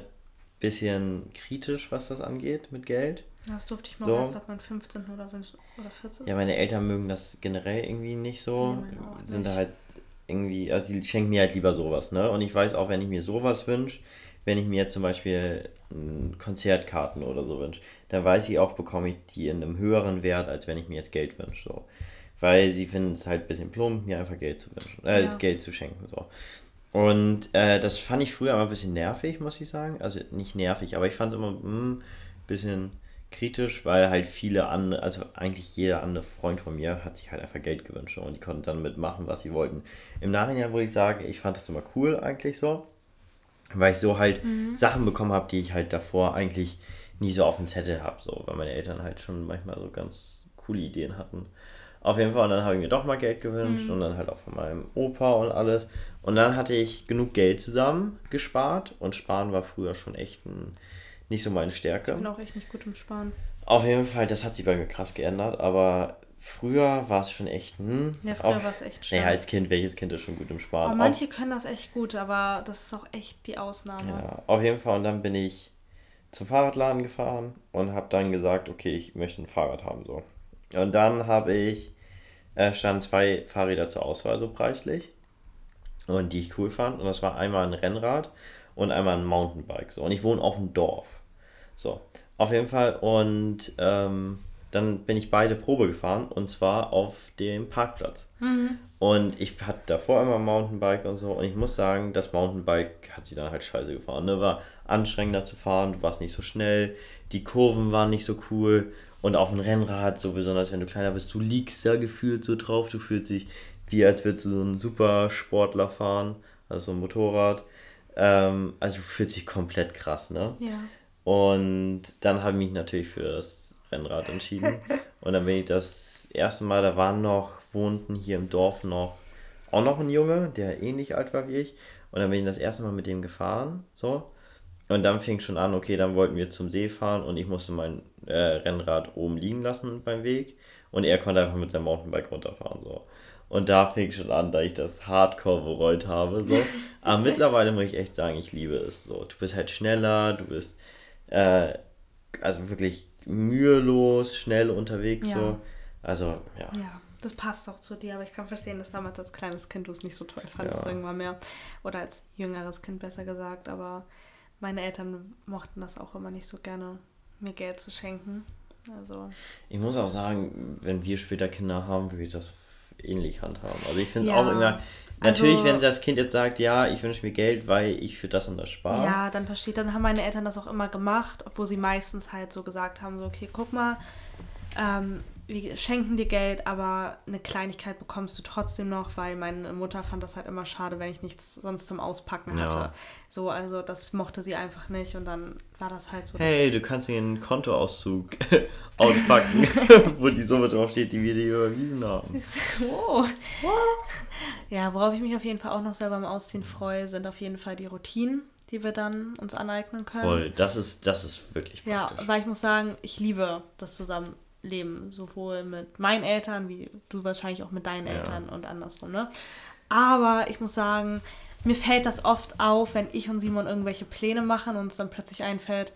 bisschen kritisch, was das angeht mit Geld. Das durfte ich mal So. erst ab meinem 15. oder, 15 oder 14. Ja, meine Eltern mögen das generell irgendwie nicht so. Nee, sind da nicht. halt irgendwie, also die schenken mir halt lieber sowas, ne? Und ich weiß auch, wenn ich mir sowas wünsche, wenn ich mir jetzt zum Beispiel Konzertkarten oder so wünsche, dann weiß ich auch, bekomme ich die in einem höheren Wert, als wenn ich mir jetzt Geld wünsche. So. Weil sie finden es halt ein bisschen plump, mir einfach Geld zu wünschen, äh, Ja. Geld zu schenken. So. Und äh, das fand ich früher immer ein bisschen nervig, muss ich sagen. Also nicht nervig, aber ich fand es immer ein bisschen kritisch, weil halt viele andere, also eigentlich jeder andere Freund von mir hat sich halt einfach Geld gewünscht und die konnten dann mitmachen, was sie wollten. Im Nachhinein würde ich sagen, ich fand das immer cool eigentlich so, weil ich so halt Sachen bekommen habe, die ich halt davor eigentlich nie so auf dem Zettel habe, so, weil meine Eltern halt schon manchmal so ganz coole Ideen hatten. Auf jeden Fall, und dann habe ich mir doch mal Geld gewünscht und dann halt auch von meinem Opa und alles. Und dann hatte ich genug Geld zusammen gespart und Sparen war früher schon echt ein, nicht so meine Stärke. Ich bin auch echt nicht gut im Sparen. Auf jeden Fall, das hat sich bei mir krass geändert, aber früher war es schon echt, hm, Ja, früher war es echt schwer. Naja, als Kind, welches Kind ist schon gut im Sparen? Aber manche können das echt gut, aber das ist auch echt die Ausnahme. Ja, auf jeden Fall. Und dann bin ich zum Fahrradladen gefahren und habe dann gesagt, okay, ich möchte ein Fahrrad haben. so. Und dann habe ich, äh, standen zwei Fahrräder zur Auswahl, so preislich. Und die ich cool fand. Und das war einmal ein Rennrad und einmal ein Mountainbike. So. Und ich wohne auf dem Dorf. So, auf jeden Fall. Und ähm, dann bin ich beide Probe gefahren und zwar auf dem Parkplatz. Und ich hatte davor immer Mountainbike und so. Und ich muss sagen, das Mountainbike hat sie dann halt scheiße gefahren. Ne? War anstrengender zu fahren, du warst nicht so schnell, die Kurven waren nicht so cool. Und auf dem Rennrad, so besonders wenn du kleiner bist, du liegst da gefühlt so drauf. Du fühlst dich wie als würdest du so ein Supersportler fahren, also so ein Motorrad. Ähm, also du fühlst dich komplett krass, ne? Ja. Und dann habe ich mich natürlich für das Rennrad entschieden. (laughs) Und dann bin ich das erste Mal, da waren noch, wohnten hier im Dorf noch auch noch ein Junge, der ähnlich alt war wie ich. Und dann bin ich das erste Mal mit dem gefahren. So. Und dann fing schon an, okay, dann wollten wir zum See fahren und ich musste mein äh, Rennrad oben liegen lassen beim Weg. Und er konnte einfach mit seinem Mountainbike runterfahren. So. Und da fing schon an, da ich das Hardcore bereut habe. So. (laughs) Aber mittlerweile muss ich echt sagen, ich liebe es. So. Du bist halt schneller, du bist äh, also wirklich mühelos, schnell unterwegs. Ja. So. Also, ja. Ja, das passt auch zu dir, aber ich kann verstehen, dass damals als kleines Kind du es nicht so toll fandest Ja. irgendwann mehr. Oder als jüngeres Kind besser gesagt, aber meine Eltern mochten das auch immer nicht so gerne, mir Geld zu schenken. Also, Ich muss auch sagen, wenn wir später Kinder haben, würde ich das ähnlich handhaben. Also ich finde es Ja, auch immer. Natürlich, also- wenn das Kind jetzt sagt, ja, ich wünsche mir Geld, weil ich für das und das spare. ja, dann versteht, dann haben meine Eltern das auch immer gemacht, obwohl sie meistens halt so gesagt haben, so, okay, guck mal, ähm, wir schenken dir Geld, aber eine Kleinigkeit bekommst du trotzdem noch, weil meine Mutter fand das halt immer schade, wenn ich nichts sonst zum Auspacken hatte. Ja. So, also das mochte sie einfach nicht und dann war das halt so. Hey, du kannst dir einen Kontoauszug (laughs) auspacken, (laughs) wo die Summe draufsteht, die wir dir überwiesen haben. (laughs) Oh. Ja, worauf ich mich auf jeden Fall auch noch selber im Ausziehen freue, sind auf jeden Fall die Routinen, die wir dann uns aneignen können. Voll, das ist, das ist wirklich Ja, praktisch. weil ich muss sagen, ich liebe das Zusammenleben, sowohl mit meinen Eltern, wie du wahrscheinlich auch mit deinen Ja. Eltern und andersrum, ne? Aber ich muss sagen, mir fällt das oft auf, wenn ich und Simon irgendwelche Pläne machen und uns dann plötzlich einfällt,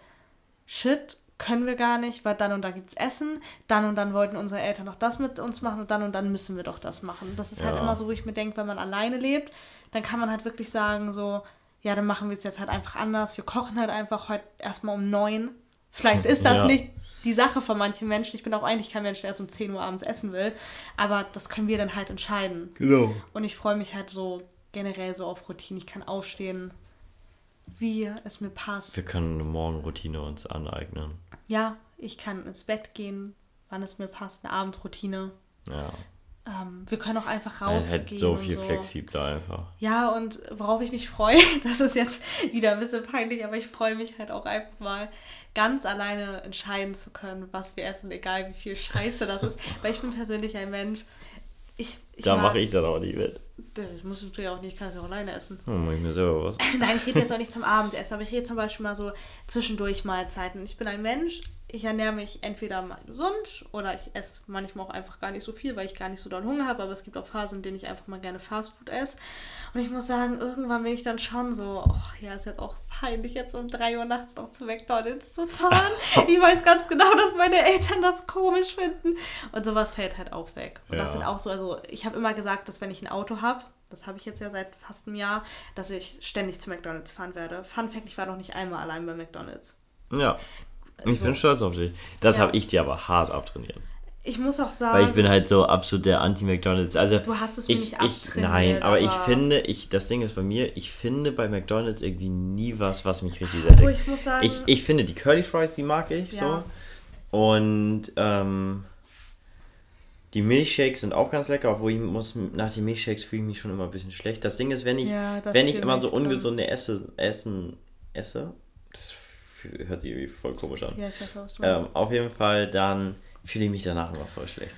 shit, können wir gar nicht, weil dann und dann gibt's Essen, dann und dann wollten unsere Eltern noch das mit uns machen und dann und dann müssen wir doch das machen. Das ist halt Ja. immer so, wo ich mir denke, wenn man alleine lebt, dann kann man halt wirklich sagen, so, ja, dann machen wir es jetzt halt einfach anders. Wir kochen halt einfach heute erstmal um neun. Vielleicht ist das Ja. nicht die Sache von manchen Menschen. Ich bin auch eigentlich kein Mensch, der erst um 10 Uhr abends essen will. Aber das können wir dann halt entscheiden. Genau. Und ich freue mich halt so generell so auf Routine. Ich kann aufstehen, wie es mir passt. Wir können eine Morgenroutine uns aneignen. Ja, ich kann ins Bett gehen, wann es mir passt, eine Abendroutine. Ja. Ähm, wir können auch einfach Man rausgehen. hätte so und viel so. flexibler einfach. Ja, und worauf ich mich freue, (laughs) das ist jetzt wieder ein bisschen peinlich, aber ich freue mich halt auch einfach mal ganz alleine entscheiden zu können, was wir essen, egal wie viel Scheiße das ist. (laughs) Weil ich bin persönlich ein Mensch. Ich, ich Da mache ich dann auch nicht mit. Das muss ich natürlich auch nicht, ich kann es ja auch alleine essen. Dann mache ich mir selber was. (laughs) Nein, ich rede jetzt auch nicht zum Abendessen, aber ich rede zum Beispiel mal so zwischendurch Mahlzeiten. Ich bin ein Mensch, ich ernähre mich entweder mal gesund oder ich esse manchmal auch einfach gar nicht so viel, weil ich gar nicht so doll Hunger habe, aber es gibt auch Phasen, in denen ich einfach mal gerne Fastfood esse. Und ich muss sagen, irgendwann bin ich dann schon so, oh ja, ist jetzt auch peinlich, jetzt um 3 Uhr nachts noch zu McDonalds zu fahren. (laughs) ich weiß ganz genau, dass meine Eltern das komisch finden. Und sowas fällt halt auch weg. Und das Ja. sind auch so, also ich habe immer gesagt, dass wenn ich ein Auto habe, das habe ich jetzt ja seit fast einem Jahr, dass ich ständig zu McDonalds fahren werde. Fun Fact, ich war noch nicht einmal allein bei McDonalds. Ja. Ich So. bin stolz auf dich. Das Ja. habe ich dir aber hart abtrainiert. Ich muss auch sagen, Weil ich bin halt so absolut der Anti-McDonalds. Also Du hast es mir ich, nicht ich, abtrainiert, Nein, aber, ich aber- finde, ich, das Ding ist bei mir, ich finde bei McDonalds irgendwie nie was, was mich richtig sättigt. ich muss sagen, Ich, ich finde die Curly Fries, die mag ich Ja. so. Und ähm, die Milchshakes sind auch ganz lecker, obwohl ich muss nach den Milchshakes fühle ich mich schon immer ein bisschen schlecht. Das Ding ist, wenn ich, Ja, wenn ich immer so ungesunde Esse, Essen esse, das hört sich irgendwie voll komisch an. ja, ich weiß auch, was du. Ähm, auf jeden Fall, dann fühle ich mich danach immer voll schlecht.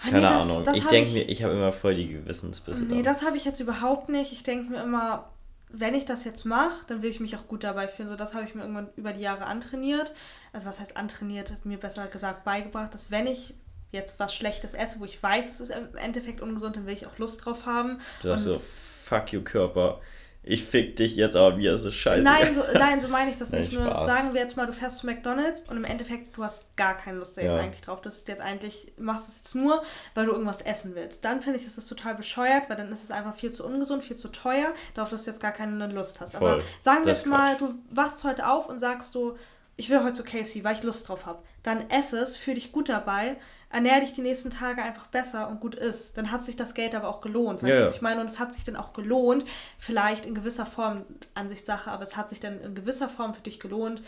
Ah, nee, Keine das- Ahnung. das ich denke mir, ich habe immer voll die Gewissensbisse. Nee, dann. das habe ich jetzt überhaupt nicht. Ich denke mir immer, wenn ich das jetzt mache, dann will ich mich auch gut dabei fühlen. So, das habe ich mir irgendwann über die Jahre antrainiert. Also was heißt antrainiert? Mir besser gesagt beigebracht, dass wenn ich jetzt was Schlechtes esse, wo ich weiß, es ist im Endeffekt ungesund, dann will ich auch Lust drauf haben. Du sagst so, fuck you Körper. Ich fick dich jetzt, aber mir ist es scheiße. Nein, so, nein, so meine ich das Nein, (laughs) nicht. Nur Spaß. sagen wir jetzt mal, du fährst zu McDonalds und im Endeffekt, du hast gar keine Lust da jetzt Ja. eigentlich drauf. Das ist jetzt eigentlich, du machst es jetzt nur, weil du irgendwas essen willst. Dann finde ich, das ist total bescheuert, weil dann ist es einfach viel zu ungesund, viel zu teuer, darauf, dass du jetzt gar keine Lust hast. Aber Voll. sagen wir Das jetzt mal, du wachst heute auf und sagst du, ich will heute zu KFC, weil ich Lust drauf habe. Dann ess es, fühl dich gut dabei, ernähr dich die nächsten Tage einfach besser und gut isst. Dann hat sich das Geld aber auch gelohnt. Weißt Ja, du, was ich meine? Und es hat sich dann auch gelohnt, vielleicht in gewisser Form, Ansichtssache, aber es hat sich dann in gewisser Form für dich gelohnt,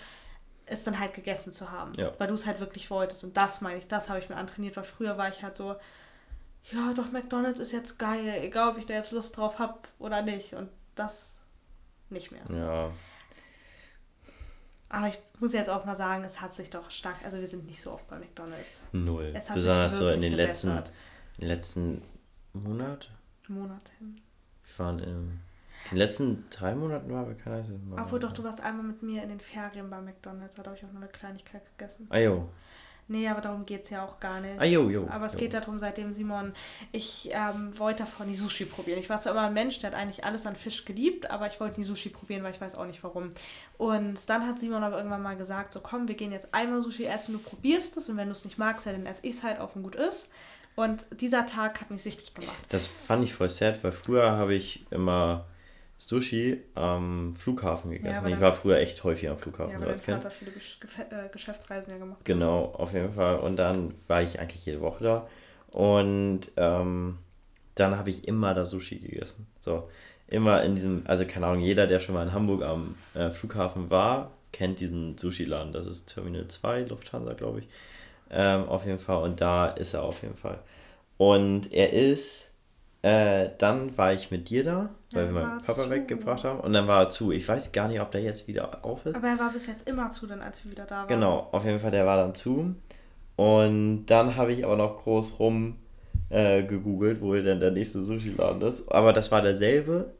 es dann halt gegessen zu haben. Ja. Weil du es halt wirklich wolltest. Und das meine ich, das habe ich mir antrainiert, weil früher war ich halt so, ja, doch, McDonalds ist jetzt geil, egal ob ich da jetzt Lust drauf habe oder nicht. Und das nicht mehr. Ja, Aber ich muss jetzt auch mal sagen, es hat sich doch stark, also wir sind nicht so oft bei McDonalds. null. Es hat Besonders sich so in den letzten, in den letzten Monat. Monate. Wir waren in den letzten drei Monaten waren wir keiner. Obwohl doch, du warst einmal mit mir in den Ferien bei McDonalds, da habe ich auch nur eine Kleinigkeit gegessen. Ah jo. Nee, aber darum geht es ja auch gar nicht. Ah jo, jo. Aber es jo. geht darum, seitdem Simon, ich ähm, wollte davon die Sushi probieren. Ich war zwar immer ein Mensch, der hat eigentlich alles an Fisch geliebt, aber ich wollte nie Sushi probieren, weil ich weiß auch nicht warum. Und dann hat Simon aber irgendwann mal gesagt, so komm, wir gehen jetzt einmal Sushi essen, du probierst es und wenn du es nicht magst, ja, dann esse ich es halt auf und gut ist. Und dieser Tag hat mich süchtig gemacht. Das fand ich voll sad, weil früher habe ich immer Sushi am Flughafen gegessen. aber ich war früher echt häufig am Flughafen Ja, so aber dein als hat viele Gesch äh, Geschäftsreisen ja gemacht. Genau, auf jeden Fall. Und dann war ich eigentlich jede Woche da. Und ähm, dann habe ich immer das Sushi gegessen. So, immer in diesem, also keine Ahnung, jeder, der schon mal in Hamburg am äh, Flughafen war, kennt diesen Sushi-Laden. Das ist Terminal 2, Lufthansa, glaube ich. Ähm, auf jeden Fall. Und da ist er auf jeden Fall. Und er ist, äh, dann war ich mit dir da, weil Ja, wir meinen Papa zu. weggebracht haben. Und dann war er zu. Ich weiß gar nicht, ob der jetzt wieder auf ist. Aber er war bis jetzt immer zu, dann als wir wieder da waren. Genau, auf jeden Fall, der war dann zu. Und dann habe ich aber noch groß rum äh, gegoogelt, wo denn der nächste Sushi-Laden ist. Aber das war derselbe.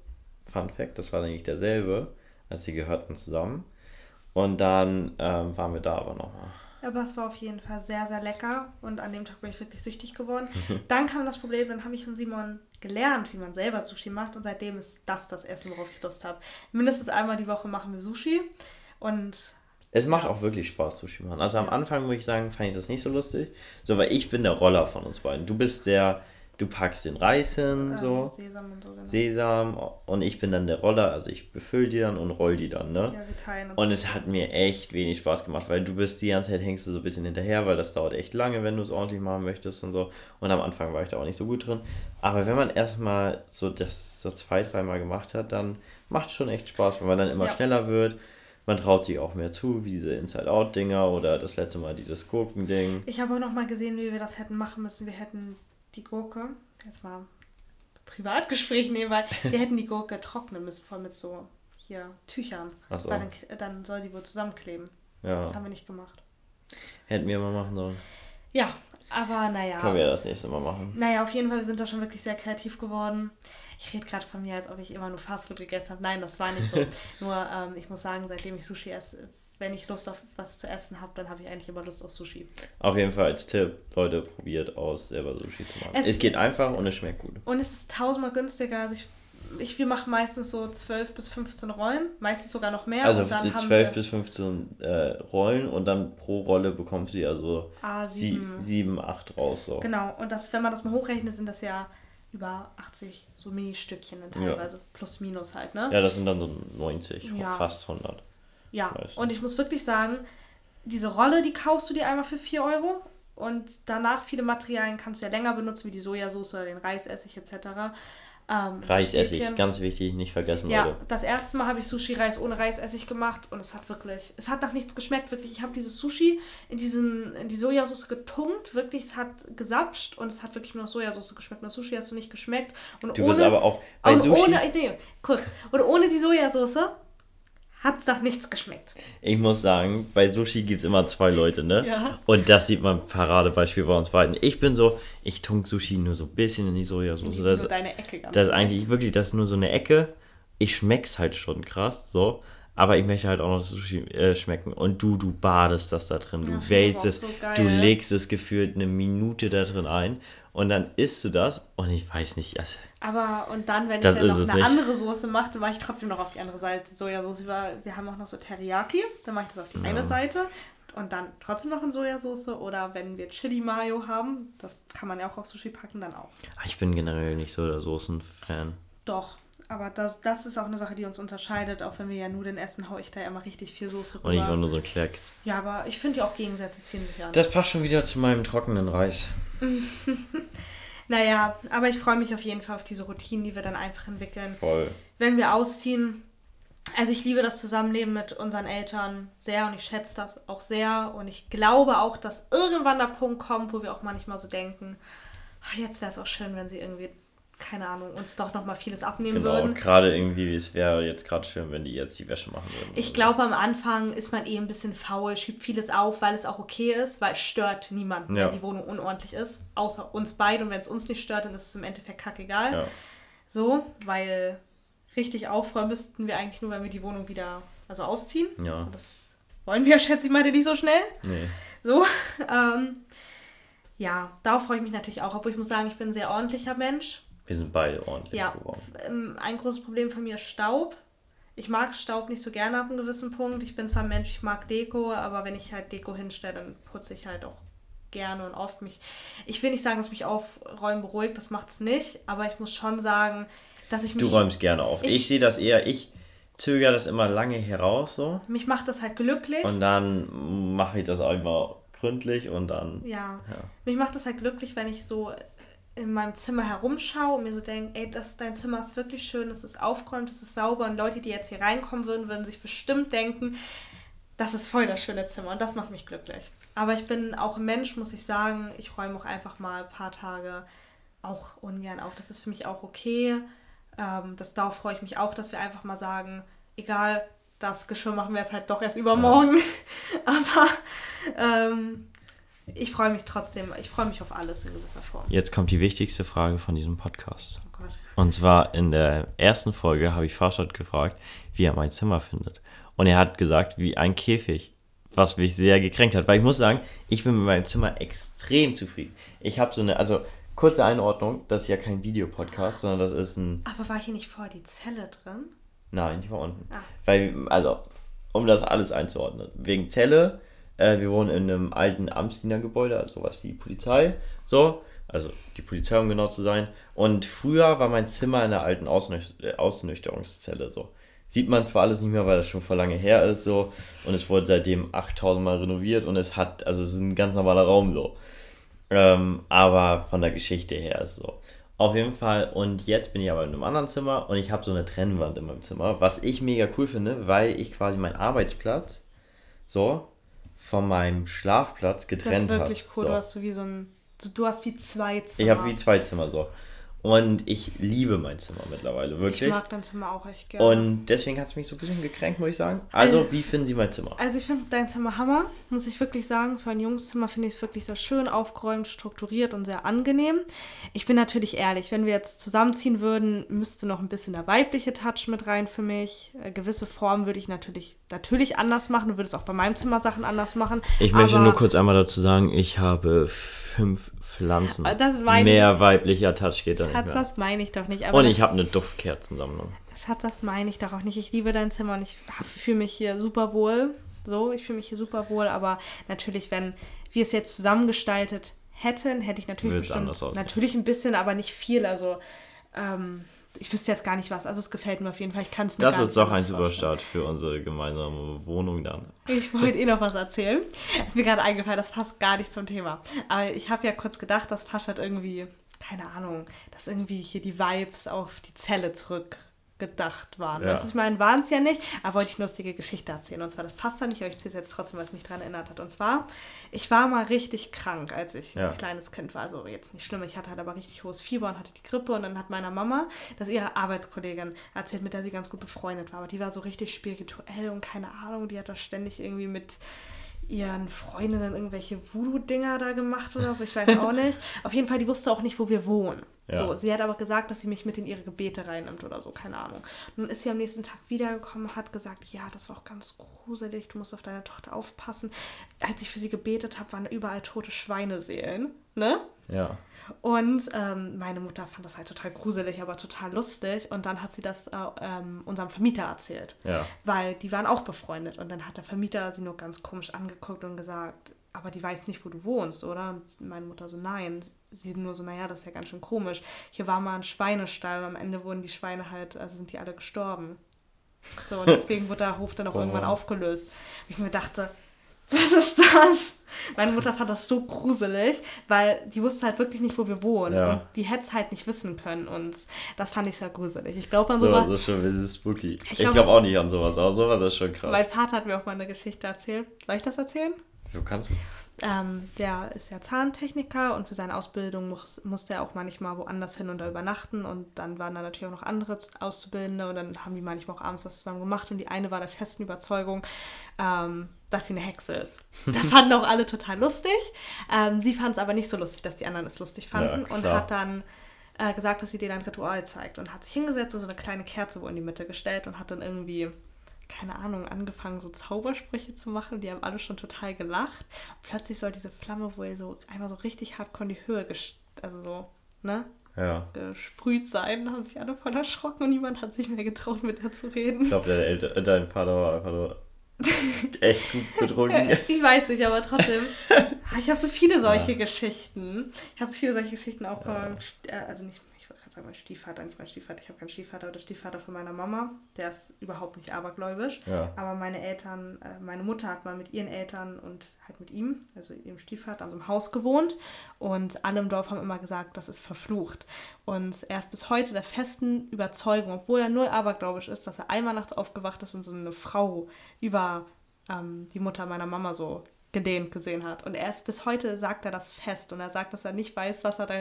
Fun Fact, das war nämlich derselbe. Also sie gehörten zusammen. Und dann ähm, waren wir da aber nochmal. Aber es war auf jeden Fall sehr, sehr lecker und an dem Tag bin ich wirklich süchtig geworden. (laughs) Dann kam das Problem, dann habe ich von Simon gelernt, wie man selber Sushi macht und seitdem ist das das Essen, worauf ich Lust habe. Mindestens einmal die Woche machen wir Sushi und Es macht auch wirklich Spaß, Sushi machen. Also am Anfang muss ich sagen, fand ich das nicht so lustig. So, weil ich bin der Roller von uns beiden. Du bist der, du packst den Reis hin, Ähm, so, Sesam und so, genau. Sesam und ich bin dann der Roller, also ich befülle die dann und roll die dann, ne? ja, wir teilen uns. Und es hat mir echt wenig Spaß gemacht, weil du bist die ganze Zeit hängst du so ein bisschen hinterher, weil das dauert echt lange, wenn du es ordentlich machen möchtest und so. Und am Anfang war ich da auch nicht so gut drin. Aber wenn man erstmal so das so zwei, dreimal gemacht hat, dann macht es schon echt Spaß, weil man dann immer Ja. schneller wird. Man traut sich auch mehr zu, wie diese Inside-Out-Dinger oder das letzte Mal dieses Gurkending. Ich habe auch noch mal gesehen, wie wir das hätten machen müssen. Wir hätten die Gurke, jetzt mal Privatgespräch nebenbei, wir hätten die Gurke trocknen müssen, voll mit so hier Tüchern. Ach so. Dann, dann soll die wohl zusammenkleben. Ja, Das haben wir nicht gemacht. hätten wir mal machen sollen. Ja, aber naja. Können wir das nächste Mal machen. Naja, auf jeden Fall, wir sind da schon wirklich sehr kreativ geworden. Ich rede gerade von mir, als ob ich immer nur Fastfood gegessen habe. Nein, das war nicht so. (laughs) nur, ähm, ich muss sagen, seitdem ich Sushi esse, wenn ich Lust auf was zu essen habe, dann habe ich eigentlich immer Lust auf Sushi. Auf jeden Fall als Tipp, Leute, probiert aus, selber Sushi zu machen. Es- Es, geht einfach und es schmeckt gut. Und es ist tausendmal günstiger. Also ich, ich, wir machen meistens so 12 bis 15 Rollen, meistens sogar noch mehr. Also und dann die haben 12 wir bis 15 äh, Rollen und dann pro Rolle bekommst du ja so A7. 7, 7 8 raus. So. Genau, und das, wenn man das mal hochrechnet, sind das ja über 80 so Mini-Stückchen dann Ja. teilweise, plus minus halt, ne? Ja, das sind dann so 90, Ja. fast 100. Ja, Weiß. und ich muss wirklich sagen, diese Rolle, die kaufst du dir einmal für 4 Euro und danach viele Materialien kannst du ja länger benutzen, wie die Sojasauce oder den Reisessig etc. Ähm, Reisessig, Stäbchen. ganz wichtig, nicht vergessen, Ja, Leute. das erste Mal habe ich Sushi-Reis ohne Reisessig gemacht und es hat wirklich, es hat nach nichts geschmeckt, wirklich. Ich habe dieses Sushi in, diesen, in die Sojasauce getunkt, wirklich, es hat gesapscht und es hat wirklich nur nach Sojasauce geschmeckt. Nach Sushi hast du nicht geschmeckt. Und Du ohne, bist aber auch bei Sushi. ohne, nee, kurz, und ohne die Sojasauce hat es nach nichts geschmeckt. Ich muss sagen, bei Sushi gibt es immer zwei Leute, ne? Ja. Und das sieht man Paradebeispiel bei uns beiden. Ich bin so, ich tunk Sushi nur so ein bisschen in die Sojasauce. Nur Das, deine Ecke ganz das ist eigentlich wirklich, das ist nur so eine Ecke. Ich schmeck's halt schon krass, so. Aber ich möchte halt auch noch Sushi äh, schmecken. Und du, du badest das da drin. Du Ja, wälzt es, so du legst es gefühlt eine Minute da drin ein. Und dann isst du das. Und ich weiß nicht, also, Aber und dann, wenn Das ich dann noch eine nicht. andere Soße mache, dann mache ich trotzdem noch auf die andere Seite Sojasauce. Wir wir haben auch noch so Teriyaki, dann mache ich das auf die eine Seite und dann trotzdem noch in Sojasauce. Oder wenn wir Chili Mayo haben, das kann man ja auch auf Sushi packen, dann auch. ich bin generell nicht so der Soßen-Fan. Doch. Aber das, das ist auch eine Sache, die uns unterscheidet. Auch wenn wir ja Nudeln essen, haue ich da ja immer richtig viel Soße Und ich rüber. nur so ein Klecks. Ja, aber ich finde ja auch Gegensätze ziehen sich an. Das passt schon wieder zu meinem trockenen Reis. (laughs) Naja, aber ich freue mich auf jeden Fall auf diese Routinen, die wir dann einfach entwickeln. Voll. wenn wir ausziehen, also ich liebe das Zusammenleben mit unseren Eltern sehr und ich schätze das auch sehr und ich glaube auch, dass irgendwann der Punkt kommt, wo wir auch manchmal so denken, ach, jetzt wäre es auch schön, wenn sie irgendwie, keine Ahnung, uns doch nochmal vieles abnehmen Genau, würden. gerade irgendwie, es wäre jetzt gerade schön, wenn die jetzt die Wäsche machen würden. Ich glaube, am Anfang ist man eh ein bisschen faul, schiebt vieles auf, weil es auch okay ist, weil es stört niemanden, Ja. wenn die Wohnung unordentlich ist, außer uns beide. Und wenn es uns nicht stört, dann ist es im Endeffekt kackegal. Ja. So, weil richtig aufräumen müssten wir eigentlich nur, wenn wir die Wohnung wieder also ausziehen. Ja. Und das wollen wir, (laughs) schätze ich mal, nicht so schnell. Nee. So, (laughs) ähm, ja, darauf freue ich mich natürlich auch, obwohl ich muss sagen, ich bin ein sehr ordentlicher Mensch. Wir sind beide ordentlich Ja, geworden. ähm, ein großes Problem von mir ist Staub. Ich mag Staub nicht so gerne ab einem gewissen Punkt. Ich bin zwar ein Mensch, ich mag Deko, aber wenn ich halt Deko hinstelle, dann putze ich halt auch gerne und oft mich. Ich will nicht sagen, dass mich Aufräumen beruhigt, das macht es nicht, aber ich muss schon sagen, dass ich mich. Du räumst gerne auf. Ich, Ich- sehe das eher, ich zögere das immer lange heraus so. mich macht das halt glücklich. Und dann mache ich das auch immer gründlich und dann. Ja. Ja. Mich macht das halt glücklich, wenn ich so in meinem Zimmer herumschaue und mir so denke, ey, das, dein Zimmer ist wirklich schön, es ist aufgeräumt, es ist sauber und Leute, die jetzt hier reinkommen würden, würden sich bestimmt denken, das ist voll das schöne Zimmer und das macht mich glücklich. Aber ich bin auch ein Mensch, muss ich sagen, ich räume auch einfach mal ein paar Tage auch ungern auf. Das ist für mich auch okay. Ähm, das, darauf freue ich mich auch, dass wir einfach mal sagen, egal, das Geschirr machen wir jetzt halt doch erst übermorgen. (laughs) Aber ähm, ich freue mich trotzdem, ich freue mich auf alles in gewisser Form. Jetzt kommt die wichtigste Frage von diesem Podcast. Oh Gott. Und zwar in der ersten Folge habe ich Farshad gefragt, wie er mein Zimmer findet. Und er hat gesagt, wie ein Käfig. Was mich sehr gekränkt hat. Weil ich muss sagen, ich bin mit meinem Zimmer extrem zufrieden. Ich habe so eine, also kurze Einordnung, das ist ja kein Videopodcast, sondern das ist ein Aber war hier nicht vorher die Zelle drin? Nein, die war unten. Ah. Weil, also, um das alles einzuordnen. Wegen Zelle, äh, wir wohnen in einem alten Amtsdienergebäude, also sowas wie Polizei, so. Also die Polizei, um genau zu sein. Und früher war mein Zimmer in der alten Ausnüch äh, Ausnüchterungszelle so. Sieht man zwar alles nicht mehr, weil das schon vor lange her ist so. Und es wurde seitdem 8000 Mal renoviert und es hat, also es ist ein ganz normaler Raum so. Ähm, aber von der Geschichte her ist so. Auf jeden Fall. Und jetzt bin ich aber in einem anderen Zimmer und ich habe so eine Trennwand in meinem Zimmer, was ich mega cool finde, weil ich quasi meinen Arbeitsplatz so von meinem Schlafplatz getrennt habe. Das ist wirklich cool. So. Du hast so wie so ein, du hast wie zwei Zimmer. Ich habe wie zwei Zimmer so. Und ich liebe mein Zimmer mittlerweile, wirklich. Ich mag dein Zimmer auch echt gerne. Und deswegen hat es mich so ein bisschen gekränkt, muss ich sagen. Also, also wie finden Sie mein Zimmer? Also, ich finde dein Zimmer Hammer, muss ich wirklich sagen. Für ein Jungszimmer finde ich es wirklich sehr schön, aufgeräumt, strukturiert und sehr angenehm. Ich bin natürlich ehrlich, wenn wir jetzt zusammenziehen würden, müsste noch ein bisschen der weibliche Touch mit rein für mich. Äh, gewisse Formen würde ich natürlich, natürlich anders machen. Du würdest auch bei meinem Zimmer Sachen anders machen. Ich möchte nur kurz einmal dazu sagen, ich habe fünf Pflanzen. Mehr ich, weiblicher Touch geht da nicht mehr. das meine ich doch nicht. und ich habe eine Duftkerzensammlung. Schatz, das meine ich doch auch nicht. Ich liebe dein Zimmer und ich fühle mich hier super wohl. So, ich fühle mich hier super wohl, aber natürlich, wenn wir es jetzt zusammengestaltet hätten, hätte ich natürlich Will's bestimmt, natürlich ein bisschen, aber nicht viel. Also ähm, ich wüsste jetzt gar nicht was. Also es gefällt mir auf jeden Fall. Ich kann es mir Das ist doch ein super Start für unsere gemeinsame Wohnung dann. Ich wollte eh noch was erzählen. Ist mir gerade eingefallen, das passt gar nicht zum Thema. Aber ich habe ja kurz gedacht, das passt halt irgendwie, keine Ahnung, dass irgendwie hier die Vibes auf die Zelle zurück gedacht waren. Ja. Also ich meine, waren es ja nicht, aber wollte ich eine lustige Geschichte erzählen. Und zwar, das passt da nicht, aber ich zähle es jetzt trotzdem, was mich daran erinnert hat. Und zwar, ich war mal richtig krank, als ich ja. ein kleines Kind war. Also jetzt nicht schlimm, ich hatte halt aber richtig hohes Fieber und hatte die Grippe. Und dann hat meiner Mama, dass ihre Arbeitskollegin erzählt, mit der sie ganz gut befreundet war. Aber die war so richtig spirituell und keine Ahnung, die hat da ständig irgendwie mit ihren Freundinnen irgendwelche Voodoo-Dinger da gemacht oder so, ich weiß auch nicht. (laughs) Auf jeden Fall, die wusste auch nicht, wo wir wohnen. Ja. So, sie hat aber gesagt, dass sie mich mit in ihre Gebete reinnimmt oder so, keine Ahnung. Und dann ist sie am nächsten Tag wiedergekommen, hat gesagt, ja, das war auch ganz gruselig, du musst auf deine Tochter aufpassen. Als ich für sie gebetet habe, waren überall tote Schweineseelen, ne? Ja. Und ähm, meine Mutter fand das halt total gruselig, aber total lustig. Und dann hat sie das äh, ähm, unserem Vermieter erzählt. Ja. Weil die waren auch befreundet. Und dann hat der Vermieter sie nur ganz komisch angeguckt und gesagt, aber die weiß nicht, wo du wohnst, oder? Und meine Mutter so, nein. Sie nur so, naja, das ist ja ganz schön komisch. Hier war mal ein Schweinestall und am Ende wurden die Schweine halt, also sind die alle gestorben. So, und deswegen wurde der Hof dann auch (laughs) oh. irgendwann aufgelöst. Und ich mir dachte, (laughs) was ist das? Meine Mutter fand das so gruselig, weil die wusste halt wirklich nicht, wo wir wohnen. Ja. Und die hätte es halt nicht wissen können. Und das fand ich sehr gruselig. Ich glaube an sowas. So, so schon spooky. Ich glaube glaub auch nicht an sowas, aber sowas ist schon krass. Mein Vater hat mir auch mal eine Geschichte erzählt. Soll ich das erzählen? Wo kannst du? Ähm, der ist ja Zahntechniker und für seine Ausbildung muss, musste er auch manchmal woanders hin und da übernachten. Und dann waren da natürlich auch noch andere Auszubildende und dann haben die manchmal auch abends was zusammen gemacht. Und die eine war der festen Überzeugung, ähm, dass sie eine Hexe ist. (laughs) Das fanden auch alle total lustig. Ähm, sie fand es aber nicht so lustig, dass die anderen es lustig fanden ja, und hat dann äh, gesagt, dass sie denen ein Ritual zeigt und hat sich hingesetzt und so eine kleine Kerze wo in die Mitte gestellt und hat dann irgendwie keine Ahnung, angefangen, so Zaubersprüche zu machen. Die haben alle schon total gelacht. Und plötzlich soll diese Flamme wohl so einmal so richtig hardcore in die Höhe, also so, ne? Ja. gesprüht sein. Da haben sich alle voll erschrocken und niemand hat sich mehr getraut, mit ihr zu reden. Ich glaube, dein, dein Vater war einfach nur (laughs) echt gut betrunken. (laughs) ich weiß nicht, aber trotzdem. (laughs) Ich habe so viele solche. Geschichten. Ich habe so viele solche Geschichten auch ja. beim, äh, also nicht gerade sagen, mein Stiefvater, nicht mein Stiefvater, ich habe keinen Stiefvater, aber der Stiefvater von meiner Mama, der ist überhaupt nicht abergläubisch. Ja. Aber meine Eltern, äh, meine Mutter hat mal mit ihren Eltern und halt mit ihm, also ihrem Stiefvater, an so einem Haus gewohnt. Und alle im Dorf haben immer gesagt, das ist verflucht. Und er ist bis heute der festen Überzeugung, obwohl er null abergläubisch ist, dass er einmal nachts aufgewacht ist und so eine Frau über ähm, die Mutter meiner Mama so gedehnt gesehen hat. Und er ist bis heute, sagt er das fest. Und er sagt, dass er nicht weiß, was er da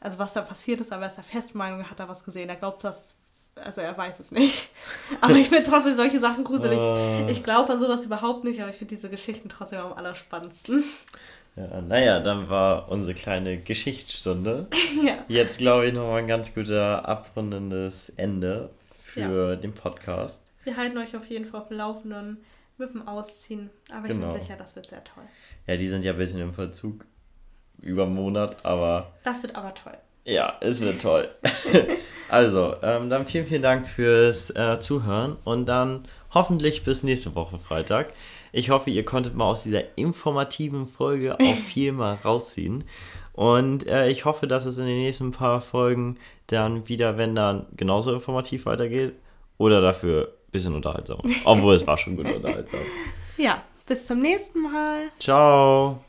also was da passiert ist, aber er ist der festen Meinung, er hat da was gesehen. Er glaubt, dass also er weiß es nicht. (laughs) Aber ich finde trotzdem solche Sachen gruselig. Uh. Ich glaube an sowas überhaupt nicht, aber ich finde diese Geschichten trotzdem am allerspannendsten. Ja, naja, dann war unsere kleine Geschichtsstunde. (laughs) ja. Jetzt glaube ich nochmal ein ganz guter abrundendes Ende für ja. den Podcast. Wir halten euch auf jeden Fall auf dem Laufenden mit dem Ausziehen. Aber genau. ich bin sicher, das wird sehr toll. Ja, die sind ja ein bisschen im Verzug über einen Monat, aber. Das wird aber toll. Ja, es wird toll. (laughs) also, ähm, dann vielen, vielen Dank fürs äh, Zuhören und dann hoffentlich bis nächste Woche Freitag. Ich hoffe, ihr konntet mal aus dieser informativen Folge (laughs) auch viel mal rausziehen. Und äh, ich hoffe, dass es in den nächsten paar Folgen dann wieder, wenn dann genauso informativ weitergeht oder dafür ein bisschen unterhaltsam. (laughs) Obwohl es war schon gut unterhaltsam. Ja, bis zum nächsten Mal. Ciao.